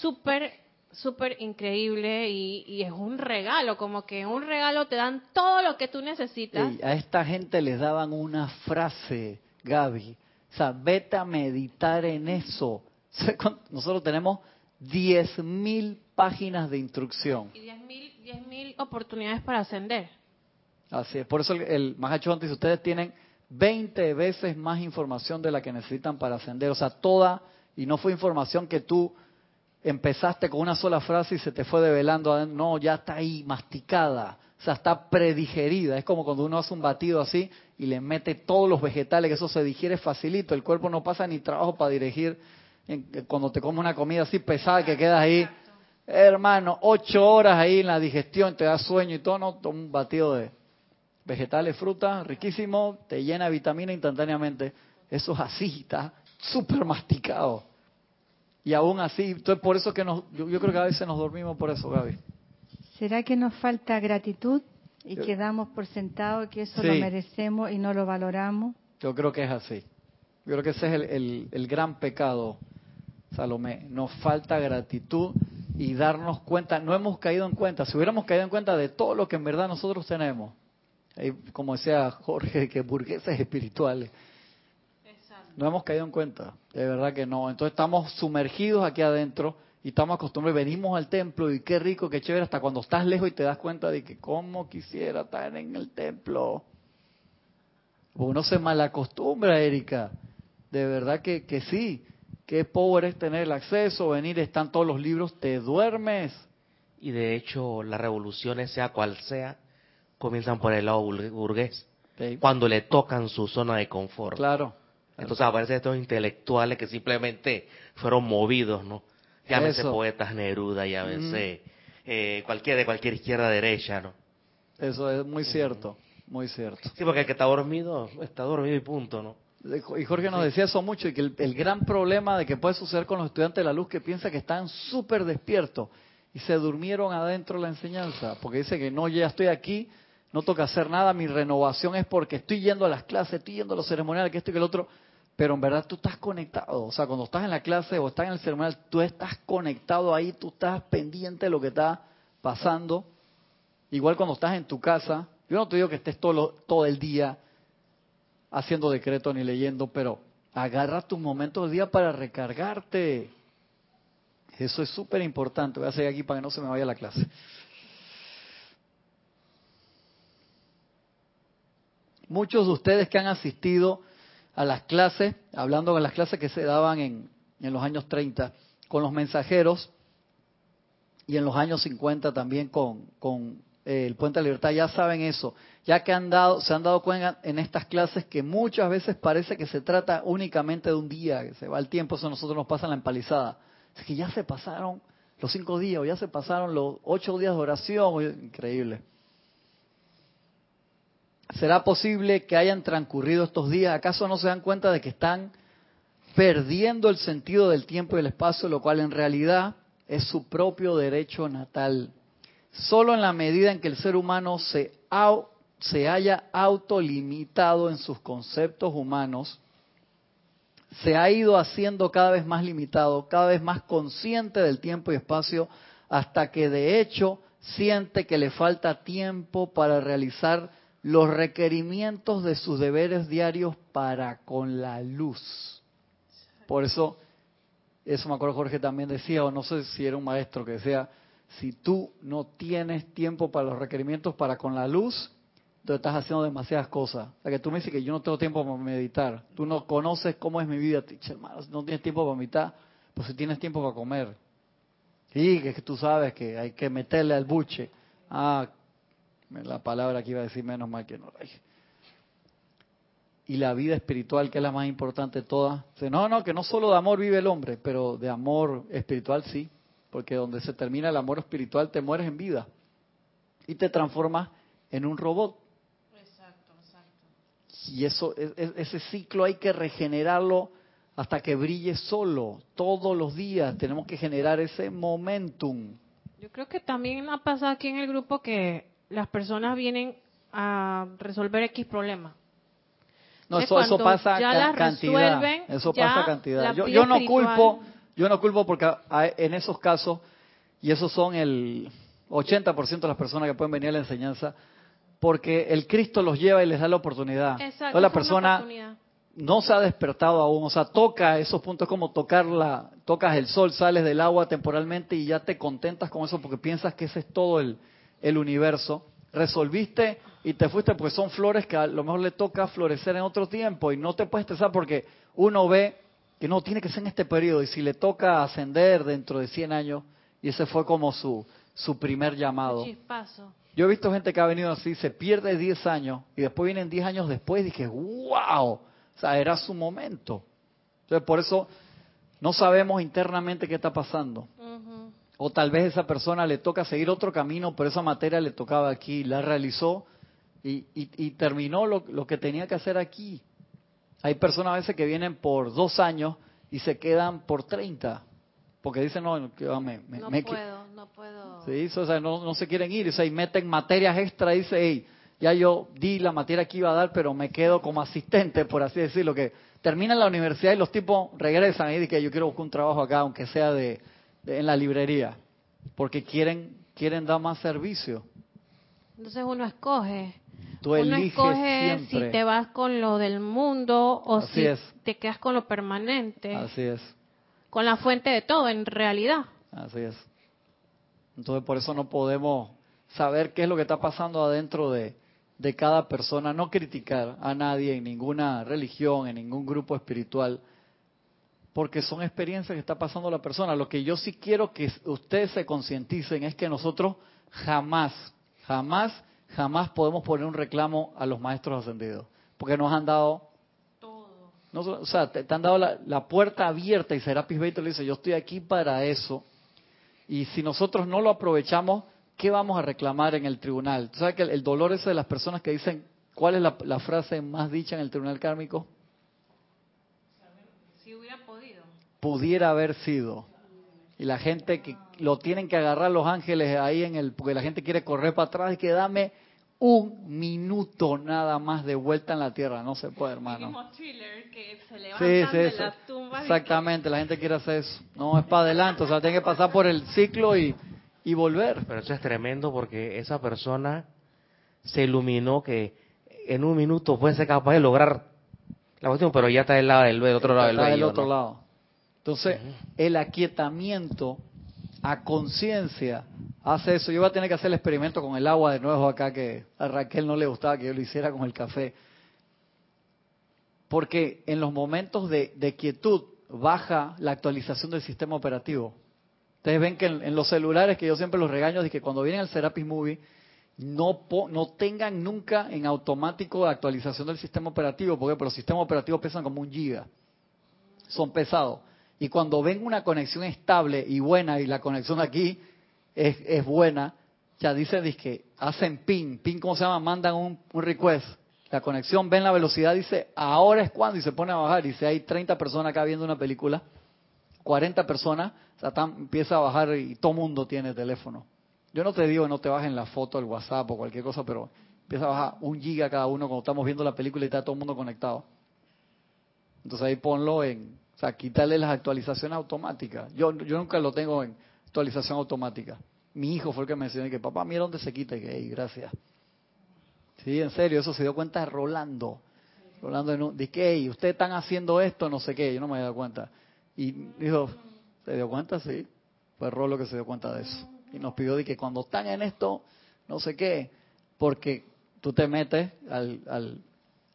Súper, súper increíble y, es un regalo, como que un regalo te dan todo lo que tú necesitas. a esta gente les daban una frase, Gaby. O sea, vete a meditar en eso. *laughs* Nosotros tenemos 10.000 páginas de instrucción. Y 10.000 oportunidades para ascender. Así es. Por eso el, el Mahacho antes, ustedes tienen 20 veces más información de la que necesitan para ascender. O sea, toda, y no fue información que tú empezaste con una sola frase y se te fue develando. No, ya está ahí masticada. O sea, está predigerida. Es como cuando uno hace un batido así y le mete todos los vegetales, que eso se digiere facilito. El cuerpo no pasa ni trabajo para dirigir cuando te comes una comida así pesada que quedas ahí, hermano, ocho horas ahí en la digestión, te da sueño y todo, no, un batido de vegetales, frutas, riquísimo, te llena de vitamina instantáneamente. Eso es así, está súper masticado. Y aún así, entonces por eso que nos, yo, creo que a veces nos dormimos por eso, Gaby. ¿Será que nos falta gratitud y quedamos por sentado que eso lo merecemos y no lo valoramos? Yo creo que es así. Yo creo que ese es el, el gran pecado Salomé, nos falta gratitud y darnos cuenta, no hemos caído en cuenta, si hubiéramos caído en cuenta de todo lo que en verdad nosotros tenemos, como decía Jorge, que burgueses espirituales, no hemos caído en cuenta, de verdad que no. Entonces estamos sumergidos aquí adentro y estamos acostumbrados, venimos al templo y qué rico, qué chévere, hasta cuando estás lejos y te das cuenta de que cómo quisiera estar en el templo. Uno se malacostumbra, Erika, de verdad que, que sí. Qué pobre es tener el acceso, venir, están todos los libros, te duermes. Y de hecho, las revoluciones, sea cual sea, comienzan por el lado burgués. Cuando le tocan su zona de confort. Claro. Entonces aparecen estos intelectuales que simplemente fueron movidos, ¿no? Llámese poetas Neruda, llámese eh, cualquiera de cualquier izquierda derecha, ¿no? Eso es muy cierto, muy cierto. Sí, porque el que está dormido, está dormido y punto, ¿no? Y Jorge nos decía eso mucho, y que el, gran problema de que puede suceder con los estudiantes de la luz que piensa que están súper despiertos y se durmieron adentro de la enseñanza, porque dice que no, ya estoy aquí, no toca hacer nada, mi renovación es porque estoy yendo a las clases, estoy yendo a los ceremoniales, que esto y que el otro, pero en verdad tú estás conectado, o sea, cuando estás en la clase o estás en el ceremonial, tú estás conectado ahí, tú estás pendiente de lo que está pasando, igual cuando estás en tu casa, yo no te digo que estés todo, todo el día haciendo decreto ni leyendo, pero agarra tus momentos del día para recargarte. Eso es súper importante. Voy a seguir aquí para que no se me vaya la clase. Muchos de ustedes que han asistido a las clases, hablando de las clases que se daban en, en los años 30 con los mensajeros y en los años 50 también con, con eh, el Puente de Libertad, ya saben eso, ya que han dado, se han dado cuenta en estas clases que muchas veces parece que se trata únicamente de un día, que se va el tiempo, eso a nosotros nos pasa en la empalizada. Es que ya se pasaron los cinco días, o ya se pasaron los ocho días de oración, increíble. ¿Será posible que hayan transcurrido estos días? ¿Acaso no se dan cuenta de que están perdiendo el sentido del tiempo y el espacio, lo cual en realidad es su propio derecho natal? Solo en la medida en que el ser humano se, se haya autolimitado en sus conceptos humanos, se ha ido haciendo cada vez más limitado, cada vez más consciente del tiempo y espacio, hasta que de hecho siente que le falta tiempo para realizar los requerimientos de sus deberes diarios para con la luz. Por eso, eso me acuerdo Jorge también decía, o no sé si era un maestro que decía, si tú no tienes tiempo para los requerimientos para con la luz, tú estás haciendo demasiadas cosas. O sea, que tú me dices que yo no tengo tiempo para meditar. Tú no conoces cómo es mi vida. hermano, no tienes tiempo para meditar, pues si tienes tiempo para comer. Sí, que tú sabes que hay que meterle al buche. Ah, la palabra que iba a decir menos mal que no la dije. Y la vida espiritual, que es la más importante de todas. No, no, que no solo de amor vive el hombre, pero de amor espiritual sí. Porque donde se termina el amor espiritual te mueres en vida. Y te transformas en un robot. Y eso, e, e, ese ciclo hay que regenerarlo hasta que brille solo, todos los días. Tenemos que generar ese momentum. Yo creo que también ha pasado aquí en el grupo que las personas vienen a resolver X problema. No, eso, eso pasa cantidad. Eso pasa cantidad. Yo, yo, no culpo, yo no culpo porque en esos casos, y esos son el 80% de las personas que pueden venir a la enseñanza, porque el Cristo los lleva y les da la oportunidad. Exacto, la persona no se ha despertado aún, o sea, toca esos puntos como tocarla, tocas el sol, sales del agua temporalmente y ya te contentas con eso porque piensas que ese es todo el, el universo. Resolviste y te fuiste porque son flores que a lo mejor le toca florecer en otro tiempo y no te puedes estresar porque uno ve que no tiene que ser en este periodo y si le toca ascender dentro de 100 años y ese fue como su, su primer llamado. Yo he visto gente que ha venido así, se pierde 10 años y después vienen 10 años después y dije, wow, o sea, era su momento. Entonces, por eso no sabemos internamente qué está pasando. O tal vez esa persona le toca seguir otro camino, pero esa materia le tocaba aquí, la realizó y, terminó lo, que tenía que hacer aquí. Hay personas a veces que vienen por dos años y se quedan por treinta, porque dicen, no, que, me, no puedo. Sí, o sea, no, no, se quieren ir, o sea, y meten materias extra y dice, hey, ya yo di la materia que iba a dar, pero me quedo como asistente, por así decirlo, que termina la universidad y los tipos regresan y dicen que yo quiero buscar un trabajo acá, aunque sea de, en la librería, porque quieren quieren dar más servicio. Entonces uno escoge. Tú uno escoge si te vas con lo del mundo o si te quedas con lo permanente. Así es. Con la fuente de todo, en realidad. Así es. Entonces por eso no podemos saber qué es lo que está pasando adentro de, de cada persona, no criticar a nadie en ninguna religión, en ningún grupo espiritual, porque son experiencias que está pasando la persona. Lo que yo sí quiero que ustedes se concienticen es que nosotros jamás, jamás, jamás podemos poner un reclamo a los maestros ascendidos, porque nos han dado todo. o sea, te, han dado la, puerta abierta y Serapis Bey le dice, yo estoy aquí para eso. Y si nosotros no lo aprovechamos, ¿qué vamos a reclamar en el tribunal? ¿Tú sabes que el, dolor ese de las personas que dicen, ¿cuál es la, frase más dicha en el tribunal kármico? Si hubiera podido. Pudiera haber sido. Y la gente que lo tienen que agarrar los ángeles ahí en el, porque la gente quiere correr para atrás y que dame un minuto nada más de vuelta en la tierra. No se puede, hermano. Que se sí, sí, las tumbas Exactamente, la gente quiere hacer eso. No es para adelante, o sea, tiene que pasar por el ciclo y y volver. Pero eso es tremendo porque esa persona se iluminó que en un minuto puede ser capaz de lograr la cuestión, pero ya está del lado del, otro lado del está del otro lado. Entonces, el aquietamiento a conciencia hace eso. Yo voy a tener que hacer el experimento con el agua de nuevo acá, que a Raquel no le gustaba que yo lo hiciera con el café. Porque en los momentos de, quietud baja la actualización del sistema operativo. Ustedes ven que en, los celulares, que yo siempre los regaño, de que cuando vienen al Serapis Movie, no, no tengan nunca en automático actualización del sistema operativo, porque los sistemas operativos pesan como un giga. Son pesados. Y cuando ven una conexión estable y buena, y la conexión aquí es, buena, ya dicen que hacen ping, ping, ¿cómo se llama? Mandan un, request. La conexión, ven la velocidad, dice, ahora es cuando, y se pone a bajar. Y si hay 30 personas acá viendo una película, 40 personas, empieza a bajar y todo mundo tiene teléfono. Yo no te digo no te bajen la foto, el WhatsApp o cualquier cosa, pero empieza a bajar un giga cada uno cuando estamos viendo la película y está todo el mundo conectado. Entonces ahí ponlo en, o sea, quitarle las actualizaciones automáticas. Yo, yo nunca lo tengo en actualización automática. Mi hijo fue el que me enseñó que papá, mira dónde se quita y que, hey, gracias. Sí, en serio, eso se dio cuenta Rolando. Rolando en un, que, hey, ustedes están haciendo esto, no sé qué, yo no me había dado cuenta. Y dijo, ¿se dio cuenta? Sí. Fue Rolo que se dio cuenta de eso. Y nos pidió de que cuando están en esto, no sé qué, porque tú te metes al,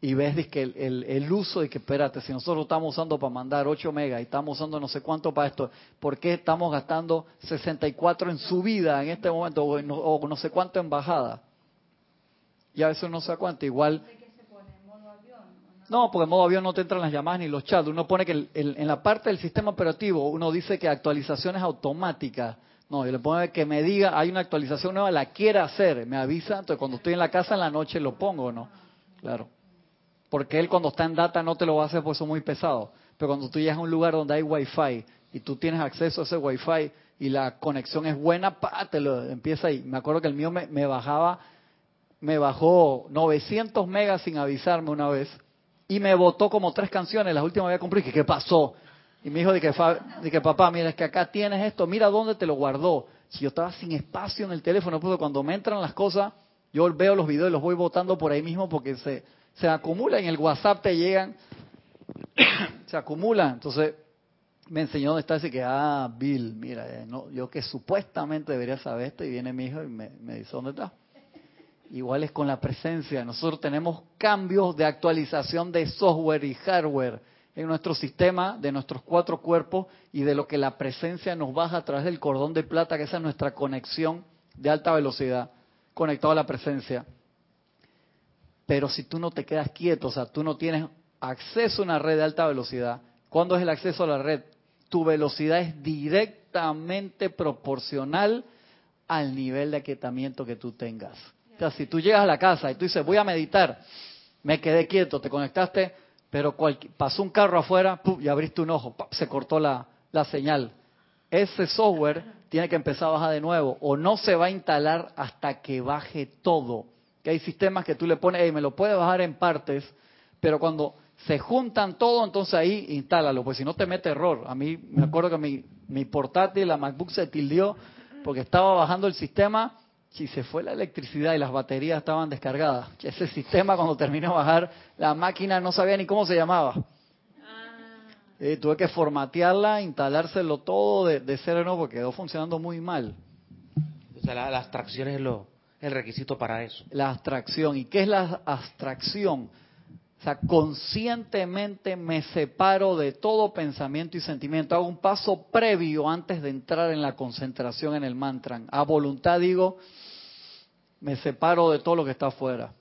y ves que el, el, uso de que, espérate, si nosotros estamos usando para mandar 8 megas y estamos usando no sé cuánto para esto, ¿por qué estamos gastando 64 en subida en este momento o, o no sé cuánto en bajada? Y a veces no se cuánto, igual... No, porque en modo avión no te entran las llamadas ni los chats. Uno pone que en la parte del sistema operativo uno dice que actualizaciones automáticas. No, yo le pongo que me diga, hay una actualización nueva, la quiere hacer, me avisa. Entonces cuando estoy en la casa en la noche lo pongo, ¿no? Claro. Porque él cuando está en data no te lo va a hacer porque es muy pesado. Pero cuando tú llegas a un lugar donde hay wifi y tú tienes acceso a ese wifi y la conexión es buena, pa, te lo empieza ahí. Me acuerdo que el mío me, bajaba, me bajó 900 megas sin avisarme una vez y me botó como tres canciones, las últimas había comprado y ¿qué pasó? Y me dijo de que, papá, mira, es que acá tienes esto, mira dónde te lo guardó. Si yo estaba sin espacio en el teléfono, pues cuando me entran las cosas, yo veo los videos y los voy botando por ahí mismo porque se, se acumulan, en el WhatsApp te llegan, *coughs* se acumulan. Entonces me enseñó dónde está, así que, ah, Bill, mira, eh, no, yo que supuestamente debería saber esto y viene mi hijo y me, me dice, ¿dónde está? Igual es con la presencia. Nosotros tenemos cambios de actualización de software y hardware en nuestro sistema, de nuestros cuatro cuerpos y de lo que la presencia nos baja a través del cordón de plata, que esa es nuestra conexión de alta velocidad, conectado a la presencia. Pero si tú no te quedas quieto, o sea, tú no tienes acceso a una red de alta velocidad, ¿cuándo es el acceso a la red? Tu velocidad es directamente proporcional al nivel de aquietamiento que tú tengas. O sea, si tú llegas a la casa y tú dices, voy a meditar, me quedé quieto, te conectaste, pero pasó un carro afuera y abriste un ojo, se cortó la, la señal. Ese software tiene que empezar a bajar de nuevo o no se va a instalar hasta que baje todo. Que hay sistemas que tú le pones, hey, me lo puedes bajar en partes, pero cuando se juntan todo, entonces ahí instálalo, pues si no te mete error. A mí me acuerdo que mi, mi portátil, la MacBook se tildió porque estaba bajando el sistema si se fue la electricidad y las baterías estaban descargadas. Ese sistema cuando terminó de bajar, la máquina no sabía ni cómo se llamaba. Ah. tuve que formatearla, instalárselo todo de, de cero nuevo porque quedó funcionando muy mal. O sea, la, abstracción es lo, el requisito para eso. La abstracción. ¿Y qué es la abstracción? O sea, conscientemente me separo de todo pensamiento y sentimiento. Hago un paso previo antes de entrar en la concentración en el mantra. A voluntad digo, me separo de todo lo que está afuera.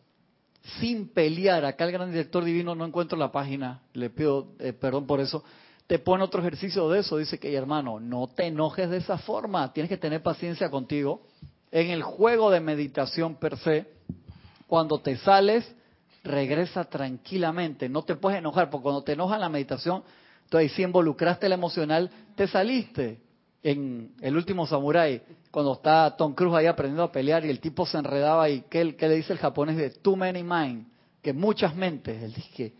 Sin pelear, acá el gran director divino no encuentro la página, le pido eh, perdón por eso, te pone otro ejercicio de eso, dice que hermano, no te enojes de esa forma, tienes que tener paciencia contigo. En el juego de meditación per se, cuando te sales, regresa tranquilamente, no te puedes enojar, porque cuando te enoja en la meditación, entonces si involucraste el emocional, te saliste. En el último samurái, cuando está Tom Cruise ahí aprendiendo a pelear y el tipo se enredaba y ¿qué, le dice el japonés de too many mind? Que muchas mentes, él dice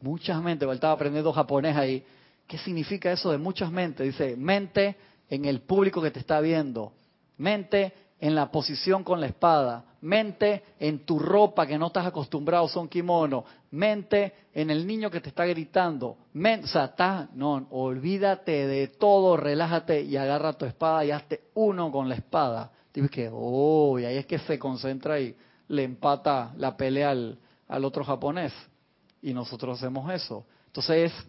muchas mentes, él estaba aprendiendo japonés ahí. ¿Qué significa eso de muchas mentes? Dice, mente en el público que te está viendo, mente en la posición con la espada, mente en tu ropa que no estás acostumbrado, son kimono, mente en el niño que te está gritando, mente, o no, olvídate de todo, relájate y agarra tu espada y hazte uno con la espada. Tienes que, oh, y ahí es que se concentra y le empata la pelea al, al otro japonés. Y nosotros hacemos eso. Entonces es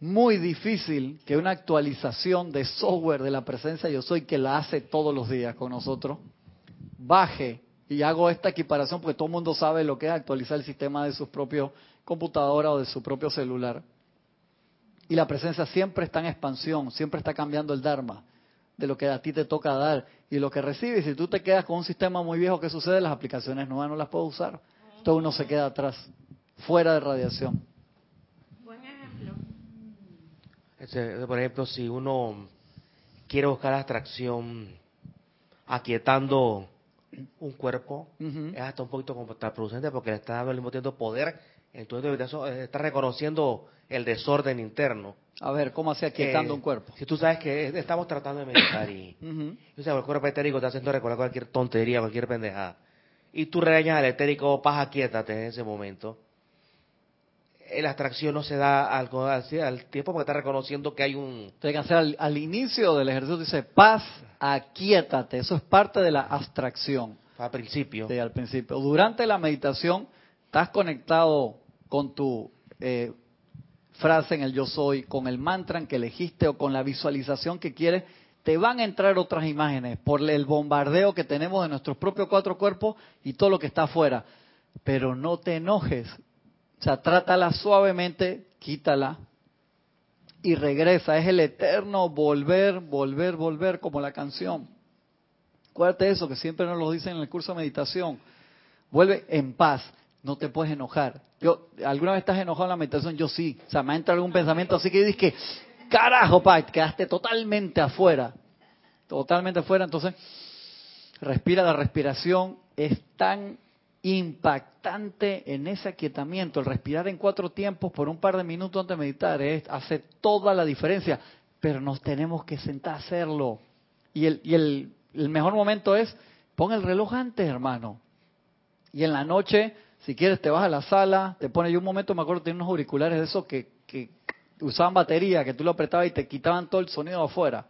muy difícil que una actualización de software de la presencia yo soy que la hace todos los días con nosotros baje y hago esta equiparación porque todo el mundo sabe lo que es actualizar el sistema de su propio computadora o de su propio celular. Y la presencia siempre está en expansión, siempre está cambiando el Dharma de lo que a ti te toca dar y lo que recibes. Si tú te quedas con un sistema muy viejo, ¿qué sucede? Las aplicaciones nuevas no las puedo usar. Todo uno se queda atrás, fuera de radiación. Buen ejemplo. Por ejemplo, si uno quiere buscar abstracción aquietando un cuerpo es hasta un poquito contraproducente porque le está dando al mismo tiempo poder, entonces está reconociendo el desorden interno. A ver, ¿cómo hace aquietando un cuerpo? Si tú sabes que estamos tratando de meditar y, *coughs* el cuerpo etérico está haciendo recordar cualquier tontería, cualquier pendejada, y tú regañas al etérico, paz, quietate en ese momento, la abstracción no se da al, al, tiempo porque está reconociendo que hay un... Tiene que hacer al, inicio del ejercicio, dice paz, aquietate. Eso es parte de la abstracción. Al principio. Sí, al principio. Durante la meditación, estás conectado con tu eh, frase en el yo soy, con el mantra que elegiste o con la visualización que quieres, te van a entrar otras imágenes por el bombardeo que tenemos de nuestros propios cuatro cuerpos y todo lo que está afuera. Pero no te enojes. O sea, trátala suavemente, quítala y regresa. Es el eterno volver, volver, volver, como la canción. Acuérdate eso, que siempre nos lo dicen en el curso de meditación. Vuelve en paz, no te puedes enojar. Yo, ¿Alguna vez estás enojado en la meditación? Yo sí. O sea, me entra algún pensamiento así que dices que, carajo, pa, quedaste totalmente afuera. Totalmente afuera. Entonces, respira la respiración. Es tan impactante en ese aquietamiento. El respirar en cuatro tiempos por un par de minutos antes de meditar es, hace toda la diferencia. Pero nos tenemos que sentar a hacerlo. Y el, y el, mejor momento es, pon el reloj antes, hermano. Y en la noche, si quieres, te vas a la sala, te pones. Yo un momento me acuerdo tenía unos auriculares de esos que, que usaban batería, que tú lo apretabas y te quitaban todo el sonido afuera.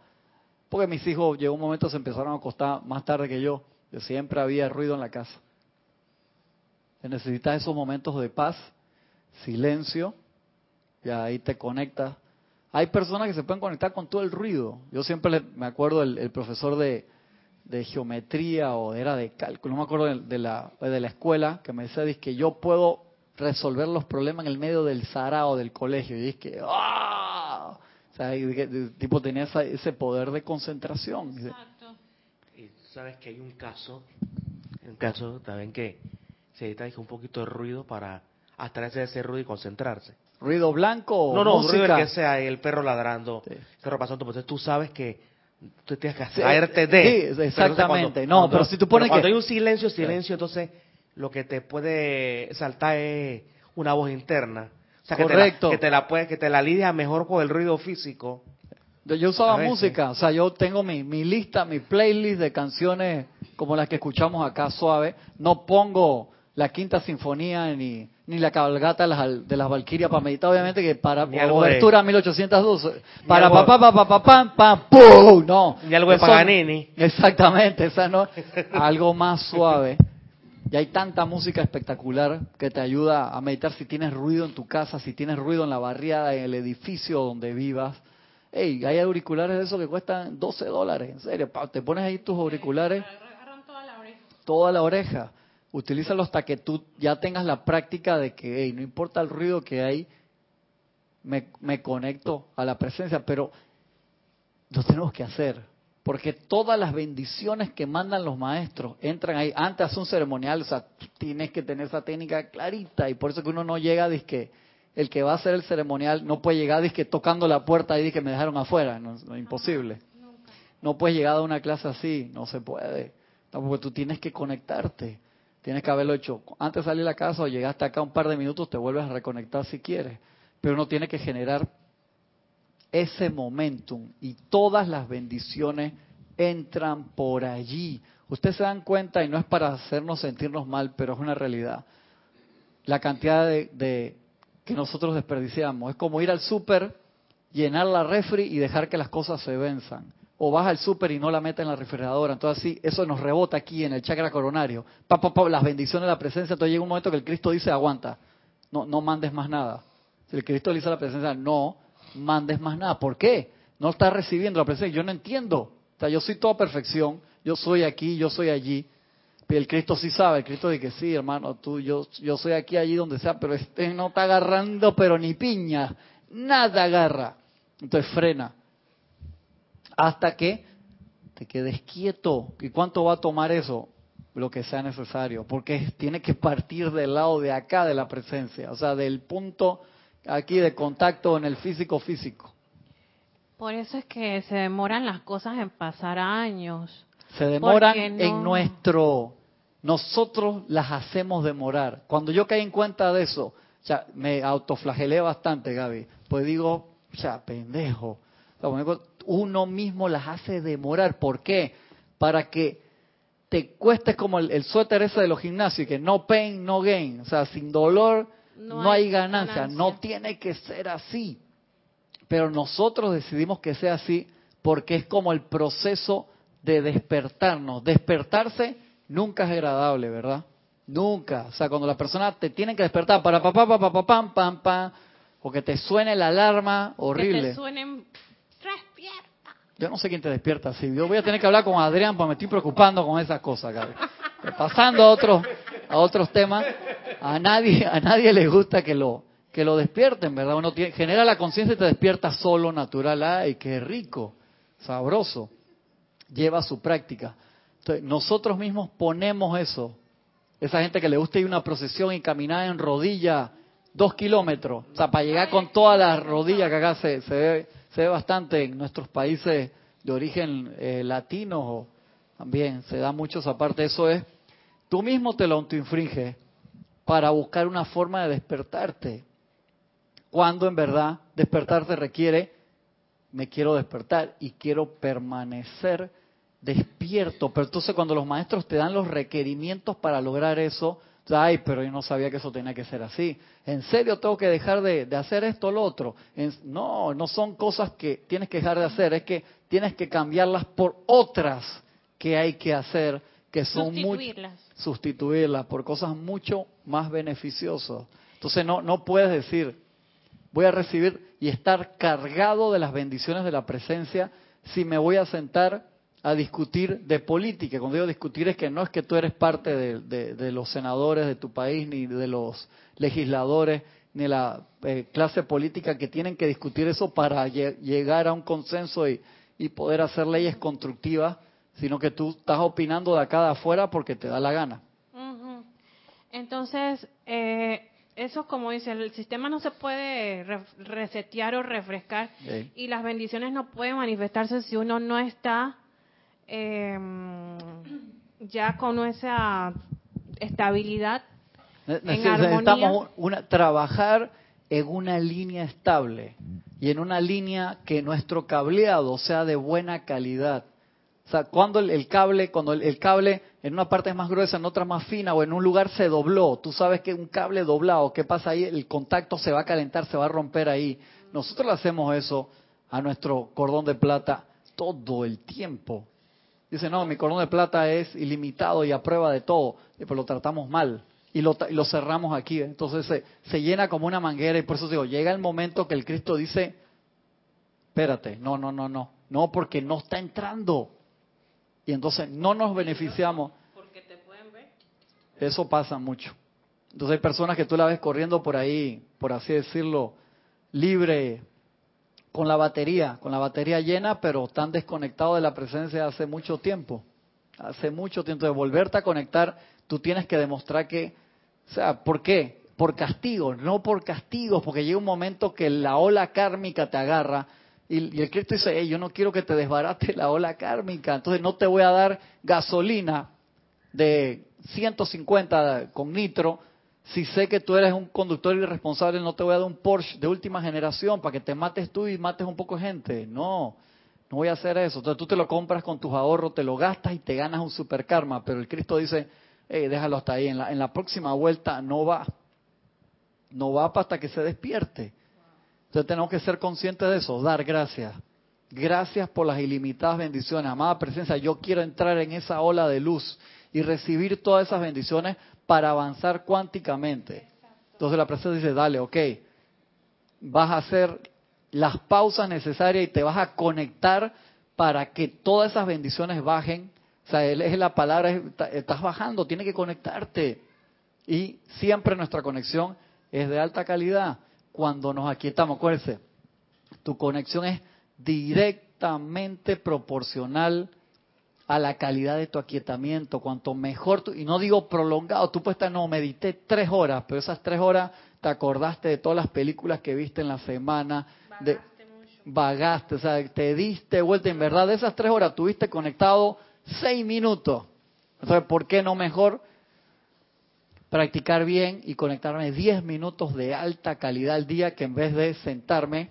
Porque mis hijos, llegó un momento, se empezaron a acostar más tarde que yo. Siempre había ruido en la casa. Necesitas esos momentos de paz, silencio, y ahí te conectas. Hay personas que se pueden conectar con todo el ruido. Yo siempre me acuerdo el profesor de, geometría o era de cálculo, no me acuerdo de, la, de la escuela, que me decía que yo puedo resolver los problemas en el medio del sarao del colegio. Y es que, ¡ah! O sea, tipo tenía ese poder de concentración. Exacto. Y sabes que hay un caso, un caso también que se necesita un poquito de ruido para abstraerse de ese ruido y concentrarse. ¿Ruido blanco o No, no, ruido que sea el perro ladrando, sí. perro pasando. Entonces tú sabes que tú tienes que hacerte de. Sí, exactamente. no, pero si tú pones cuando hay un silencio, silencio, entonces lo que te puede saltar es una voz interna. O sea, Correcto. Que te la, que te la, que te la lidia mejor con el ruido físico. Yo usaba música, o sea, yo tengo mi, mi lista, mi playlist de canciones como las que escuchamos acá suave. No pongo la quinta sinfonía ni, ni la cabalgata de las, de las Valquirias para meditar, obviamente que para obertura 1812, para pa pa pa pa pa pa ¡pum! no. Ni algo de Paganini. Exactamente, esa no, *laughs* algo más suave. Y hay tanta música espectacular que te ayuda a meditar si tienes ruido en tu casa, si tienes ruido en la barriada, en el edificio donde vivas. Hey, hay auriculares de esos que cuestan 12 dólares, en serio. Te pones ahí tus auriculares. Toda la oreja. Toda la oreja utilízalo hasta que tú ya tengas la práctica de que, no importa el ruido que hay, me, me conecto a la presencia, pero lo tenemos que hacer, porque todas las bendiciones que mandan los maestros entran ahí. Antes hace un ceremonial, o sea, tienes que tener esa técnica clarita, y por eso que uno no llega, dice que el que va a hacer el ceremonial no puede llegar, dice que tocando la puerta y que me dejaron afuera, no, es imposible. No puedes llegar a una clase así, no se puede. porque tú tienes que conectarte. Tienes que haberlo hecho antes de salir a la casa o llegaste acá un par de minutos, te vuelves a reconectar si quieres. Pero uno tiene que generar ese momentum y todas las bendiciones entran por allí. Ustedes se dan cuenta, y no es para hacernos sentirnos mal, pero es una realidad. La cantidad de, de que nosotros desperdiciamos. Es como ir al súper, llenar la refri y dejar que las cosas se venzan o vas al súper y no la metes en la refrigeradora. Entonces, sí, eso nos rebota aquí en el chakra coronario. Pa, las bendiciones de la presencia. Entonces llega un momento que el Cristo dice, aguanta, no, no mandes más nada. Si el Cristo le dice a la presencia, no mandes más nada. ¿Por qué? No está recibiendo la presencia. Yo no entiendo. O sea, yo soy toda perfección. Yo soy aquí, yo soy allí. Pero el Cristo sí sabe, el Cristo dice sí, hermano, tú, yo, yo soy aquí, allí, donde sea, pero este no está agarrando, pero ni piña, nada agarra. Entonces frena hasta que te quedes quieto. ¿Y cuánto va a tomar eso? Lo que sea necesario, porque tiene que partir del lado de acá de la presencia, o sea, del punto aquí de contacto en el físico físico. Por eso es que se demoran las cosas en pasar años. Se demoran en nuestro... Nosotros las hacemos demorar. Cuando yo caí en cuenta de eso, ya me autoflagelé bastante, Gaby. Pues digo, ya, pendejo uno mismo las hace demorar. ¿Por qué? Para que te cuestes como el, suéter ese de los gimnasios, que no pain, no gain. O sea, sin dolor no, hay, ganancia. No tiene que ser así. Pero nosotros decidimos que sea así porque es como el proceso de despertarnos. Despertarse nunca es agradable, ¿verdad? Nunca. O sea, cuando la persona te tiene que despertar para pa pa pa pa pa pam pam pam o que te suene la alarma horrible. Que te suenen. Yo no sé quién te despierta así. Yo voy a tener que hablar con Adrián porque me estoy preocupando con esas cosas, Pasando a otros a otros temas, a nadie a nadie le gusta que lo que lo despierten, ¿verdad? Uno tiene, genera la conciencia y te despierta solo, natural. ¡Ay, qué rico! Sabroso. Lleva su práctica. Entonces, nosotros mismos ponemos eso. Esa gente que le gusta ir a una procesión y caminar en rodilla dos kilómetros. O sea, para llegar con todas las rodillas que acá se, se, ve, se ve bastante en nuestros países de origen eh, latino. También se da mucho esa parte. Eso es, tú mismo te lo autoinfringes para buscar una forma de despertarte cuando en verdad despertarse requiere, me quiero despertar y quiero permanecer despierto. Pero entonces cuando los maestros te dan los requerimientos para lograr eso, ay, pero yo no sabía que eso tenía que ser así. ¿En serio tengo que dejar de, hacer esto o lo otro? no, no son cosas que tienes que dejar de hacer, es que tienes que cambiarlas por otras que hay que hacer, que son sustituirlas. sustituirlas por cosas mucho más beneficiosas. Entonces no, no puedes decir, voy a recibir y estar cargado de las bendiciones de la presencia si me voy a sentar a discutir de política. Cuando digo discutir es que no es que tú eres parte de, los senadores de tu país, ni de los legisladores, ni la eh, clase política que tienen que discutir eso para llegar a un consenso y, poder hacer leyes constructivas, sino que tú estás opinando de acá de afuera porque te da la gana. Entonces, eh, eso como dice, el sistema no se puede resetear o refrescar y las bendiciones no pueden manifestarse si uno no está em, ya con esa estabilidad. Necesitamos una, trabajar en una línea estable y en una línea que nuestro cableado sea de buena calidad. O sea, cuando el, cable, cuando el, cable en una parte es más gruesa, en otra más fina, o en un lugar se dobló, tú sabes que un cable doblado, ¿qué pasa ahí? El contacto se va a calentar, se va a romper ahí. Nosotros le hacemos eso a nuestro cordón de plata todo el tiempo. Dice, no, mi cordón de plata es ilimitado y a prueba de todo, pero lo tratamos mal y lo, lo cerramos aquí. Entonces se, se llena como una manguera y por eso digo, llega el momento que el Cristo dice, espérate, no, no, no, no, no, porque no está entrando y entonces no nos beneficiamos. Porque te pueden ver. Eso pasa mucho. Entonces hay personas que tú la ves corriendo por ahí, por así decirlo, libre, con la batería, con la batería llena, pero están desconectados de la presencia hace mucho tiempo. Hace mucho tiempo. De volverte a conectar, tú tienes que demostrar que, o sea, ¿por qué? Por castigo, no por castigos, porque llega un momento que la ola kármica te agarra y, el Cristo dice, yo no quiero que te desbarate la ola kármica, entonces no te voy a dar gasolina de 150 con nitro, si sé que tú eres un conductor irresponsable, no te voy a dar un Porsche de última generación para que te mates tú y mates un poco de gente. No, no voy a hacer eso. Entonces tú te lo compras con tus ahorros, te lo gastas y te ganas un super karma. Pero el Cristo dice, déjalo hasta ahí. En la, en la próxima vuelta no va. No va hasta que se despierte. Entonces tenemos que ser conscientes de eso, dar gracias. Gracias por las ilimitadas bendiciones. Amada presencia, yo quiero entrar en esa ola de luz y recibir todas esas bendiciones para avanzar cuánticamente. Entonces la presencia dice, dale, ok, vas a hacer las pausas necesarias y te vas a conectar para que todas esas bendiciones bajen. O sea, es la palabra, estás bajando, tiene que conectarte. Y siempre nuestra conexión es de alta calidad cuando nos aquietamos. Acuérdense, tu conexión es directamente proporcional a la calidad de tu aquietamiento. Cuanto mejor, tu, y no digo prolongado, tú puedes estar, no, medité tres horas, pero esas tres horas te acordaste de todas las películas que viste en la semana. Vagaste de, mucho. Vagaste, o sea, te diste vuelta. En verdad, de esas tres horas tuviste conectado seis minutos. Entonces, ¿por qué no mejor? practicar bien y conectarme 10 minutos de alta calidad al día que en vez de sentarme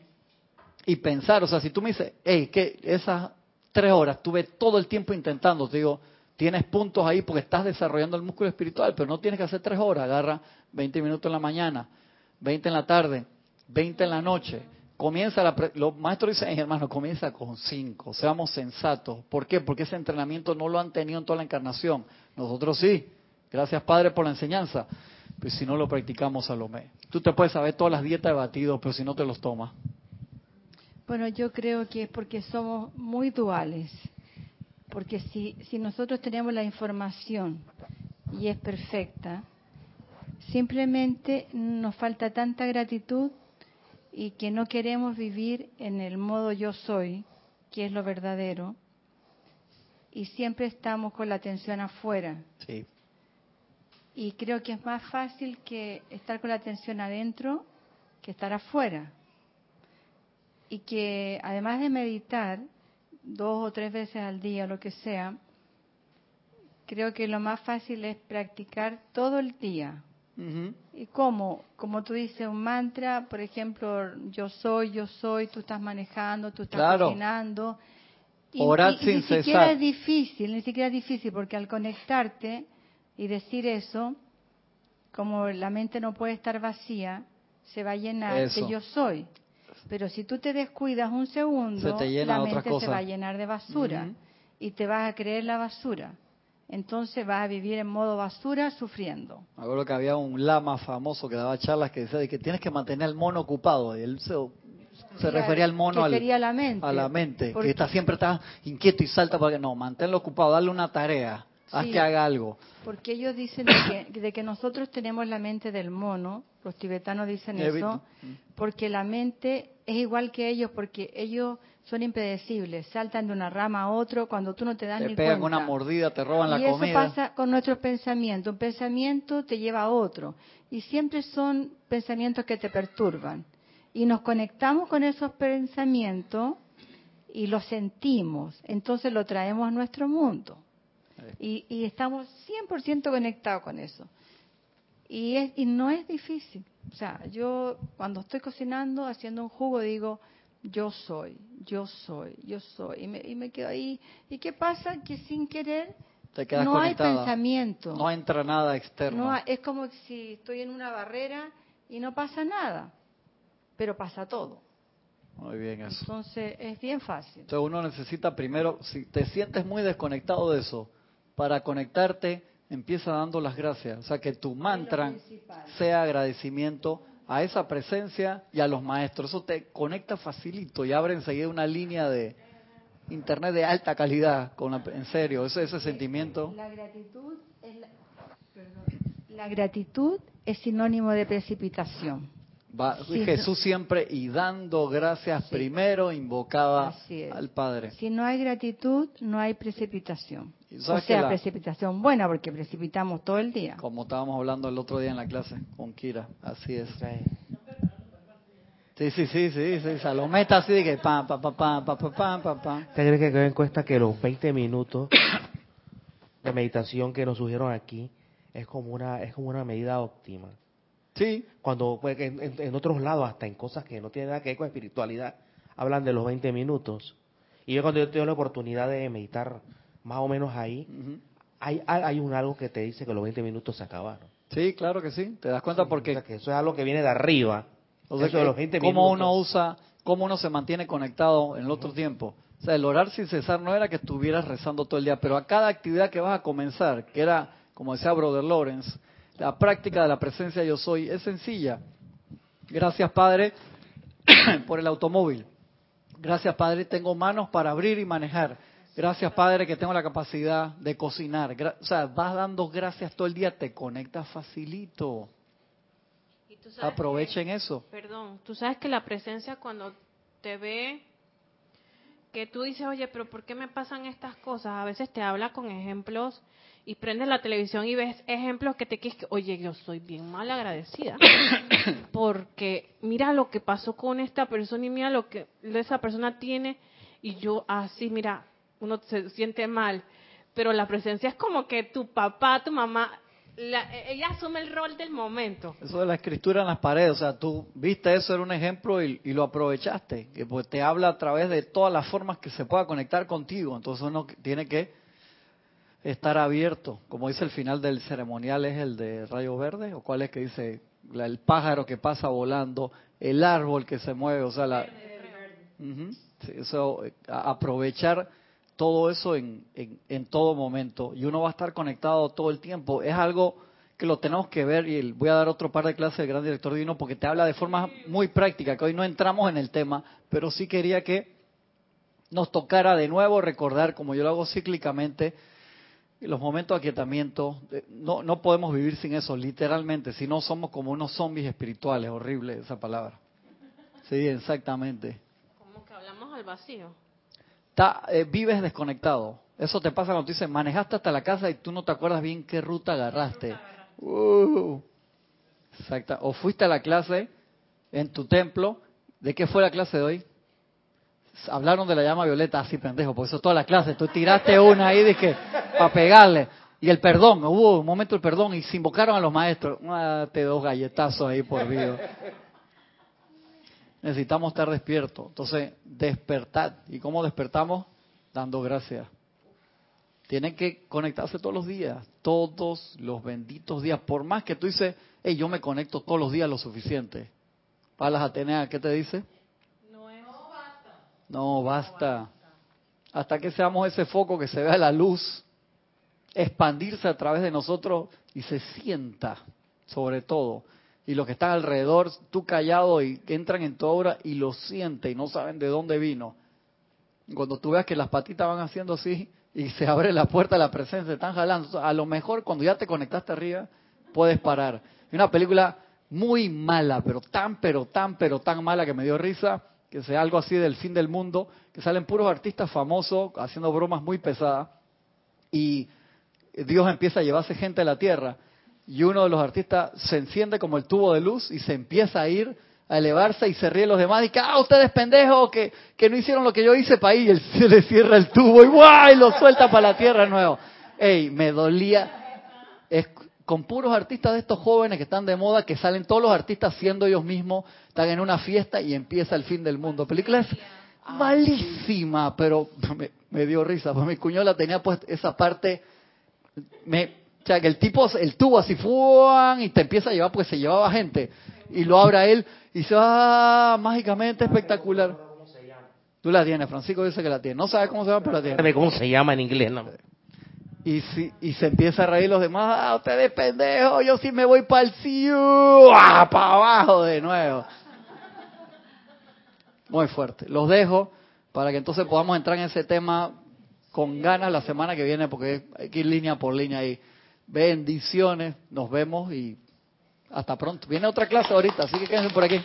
y pensar, o sea, si tú me dices, hey, que esas tres horas tuve todo el tiempo intentando, te digo, tienes puntos ahí porque estás desarrollando el músculo espiritual, pero no tienes que hacer tres horas, agarra 20 minutos en la mañana, 20 en la tarde, 20 en la noche. Comienza la, los maestros dicen, hermano, comienza con cinco, seamos sensatos. ¿Por qué? Porque ese entrenamiento no lo han tenido en toda la encarnación. Nosotros sí. Gracias Padre por la enseñanza. Pues si no lo practicamos, Salomé. Tú te puedes saber todas las dietas de batidos, pero si no te los tomas. Bueno, yo creo que es porque somos muy duales. Porque si, si nosotros tenemos la información y es perfecta, simplemente nos falta tanta gratitud y que no queremos vivir en el modo yo soy, que es lo verdadero, y siempre estamos con la atención afuera. Sí. Y creo que es más fácil que estar con la atención adentro que estar afuera. Y que además de meditar dos o tres veces al día, lo que sea, creo que lo más fácil es practicar todo el día. ¿Y cómo? Como tú dices, un mantra, por ejemplo, yo soy, yo soy, tú estás manejando, tú estás cocinando. Y, Orar sin ni siquiera es difícil, ni siquiera es difícil, porque al conectarte y decir eso, como la mente no puede estar vacía, se va a llenar de yo soy. Pero si tú te descuidas un segundo, la mente se va a llenar de basura y te vas a creer la basura. Entonces vas a vivir en modo basura sufriendo. Me acuerdo que había un lama famoso que daba charlas que decía que tienes que mantener al mono ocupado. Y él se, refería al mono al, la mente, a la mente, que está siempre está inquieto y salta para que no, manténlo ocupado, darle una tarea, haz que haga algo. Porque ellos dicen de que, de que, nosotros tenemos la mente del mono, los tibetanos dicen eso, porque la mente es igual que ellos, porque ellos son impredecibles, saltan de una rama a otro cuando tú no te das te ni pegan cuenta. una mordida, te roban la comida. Y eso pasa con nuestros pensamientos. Un pensamiento te lleva a otro. Y siempre son pensamientos que te perturban. Y nos conectamos con esos pensamientos y los sentimos. Entonces lo traemos a nuestro mundo. Y, y estamos 100% conectados con eso. Y, es, y no es difícil. O sea, yo cuando estoy cocinando, haciendo un jugo, digo, yo soy, yo soy, yo soy. Y me, y me quedo ahí. ¿Y qué pasa? Que sin querer no hay pensamiento. No entra nada externo. No, es como si estoy en una barrera y no pasa nada, pero pasa todo. Muy bien eso. Entonces es bien fácil. Entonces uno necesita primero, si te sientes muy desconectado de eso, para conectarte empieza dando las gracias. O sea, que tu mantra sea agradecimiento a esa presencia y a los maestros. Eso te conecta facilito y abre enseguida una línea de internet de alta calidad, con en serio, ese, ese sentimiento. La gratitud es la gratitud es sinónimo de precipitación. Jesús siempre y dando gracias primero invocaba al Padre. Si no hay gratitud, no hay precipitación. O sea, precipitación buena porque precipitamos todo el día. Como estábamos hablando el otro día en la clase con Kira, así es. Sí, sí, sí, sí, sí. Salomé está así de que pam, pam, pam, pam, pam, pam, pam, pam. ¿Usted cree que encuesta que los 20 minutos de meditación que nos surgieron aquí es como una es como una medida óptima? Sí. Cuando pues, en, otros lados, hasta en cosas que no tienen nada que ver con espiritualidad, hablan de los 20 minutos. Y yo cuando yo tengo la oportunidad de meditar más o menos ahí, hay, hay un algo que te dice que los 20 minutos se acabaron. Sí, claro que sí. Te das cuenta porque... eso es algo que viene de arriba. O sea, de los 20 cómo uno usa, cómo uno se mantiene conectado en el otro tiempo. O sea, el orar sin cesar no era que estuvieras rezando todo el día, pero a cada actividad que vas a comenzar, que era, como decía Brother Lawrence, la práctica de la presencia yo soy es sencilla. Gracias, Padre, *coughs* por el automóvil. Gracias, Padre, tengo manos para abrir y manejar. Gracias, Padre, que tengo la capacidad de cocinar. o sea, vas dando gracias todo el día, te conectas facilito. Aprovechen eso. Perdón, tú sabes que la presencia cuando te ve, que tú dices, oye, pero ¿por qué me pasan estas cosas? A veces te habla con ejemplos y prendes la televisión y ves ejemplos que te quieres, oye, yo soy bien mal agradecida, *coughs* porque mira lo que pasó con esta persona y mira lo que esa persona tiene y yo así, mira, uno se siente mal, pero la presencia es como que tu papá, tu mamá, ella asume el rol del momento. Eso de la escritura en las paredes, o sea, tú viste eso, era un ejemplo y, y, lo aprovechaste, que pues te habla a través de todas las formas que se pueda conectar contigo, entonces uno tiene que estar abierto, como dice el final del ceremonial, es el de rayo verde, o cuál es que dice el pájaro que pasa volando, el árbol que se mueve, o sea, la, eso, aprovechar todo eso en, en, todo momento. Y uno va a estar conectado todo el tiempo. Es algo que lo tenemos que ver y voy a dar otro par de clases del gran director divino porque te habla de forma muy práctica, que hoy no entramos en el tema, pero sí quería que nos tocara de nuevo recordar, como yo lo hago cíclicamente, los momentos de aquietamiento, no, no podemos vivir sin eso, literalmente, si no somos como unos zombies espirituales, horrible esa palabra. Sí, exactamente. Como que hablamos al vacío. Eh, vives desconectado. Eso te pasa cuando tú dices, manejaste hasta la casa y tú no te acuerdas bien qué ruta agarraste. Uh, exacto. O fuiste a la clase en tu templo. ¿De qué fue la clase de hoy? Hablaron de la llama violeta, así pendejo, por eso toda la clase. Tú tiraste una ahí dije, para pegarle. Y el perdón, hubo un momento el perdón y se invocaron a los maestros. Ah, te dos galletazos ahí por vida necesitamos estar despiertos. Entonces, despertar. ¿Y cómo despertamos? Dando gracias. Tienen que conectarse todos los días, todos los benditos días. Por más que tú dices, hey, yo me conecto todos los días lo suficiente. Palas Atenea, ¿qué te dice? No, basta. Hasta que seamos ese foco que se vea la luz expandirse a través de nosotros y se sienta sobre todo y los que están alrededor, tú callado y entran en tu obra y lo sienten y no saben de dónde vino. Cuando tú veas que las patitas van haciendo así y se abre la puerta de la presencia, se están jalando, a lo mejor cuando ya te conectaste arriba, puedes parar. Es una película muy mala, pero tan, pero tan, pero tan mala que me dio risa, que sea algo así del fin del mundo, que salen puros artistas famosos haciendo bromas muy pesadas y Dios empieza a llevarse gente a la tierra y uno de los artistas se enciende como el tubo de luz y se empieza a ir, a elevarse y se ríe los demás y que, ah, ustedes pendejos, que, que no hicieron lo que yo hice para ir y él *laughs* se le cierra el tubo y ¡guay! lo suelta para la tierra nuevo. Ey, me dolía. Con puros artistas de estos jóvenes que están de moda, que salen todos los artistas siendo ellos mismos, están en una fiesta y empieza el fin del mundo. Película es malísima, pero *laughs* me, me dio risa, porque mi cuñola tenía pues esa parte, me, o sea, que el tipo, el tubo así, ¡fuan! y te empieza a llevar porque se llevaba gente. Y lo abre a él y se va mágicamente espectacular. Tú la tienes, Francisco dice que la tiene. No sabe cómo se llama, pero la tiene. cómo se llama en inglés, no? Y, si, y se empieza a reír los demás. ¡Ah, ustedes pendejos! Yo sí me voy para el cielo. ¡Ah, para abajo de nuevo! Muy fuerte. Los dejo para que entonces podamos entrar en ese tema con ganas la semana que viene, porque hay que ir línea por línea ahí. Bendiciones, nos vemos y hasta pronto. Viene otra clase ahorita, así que quédense por aquí.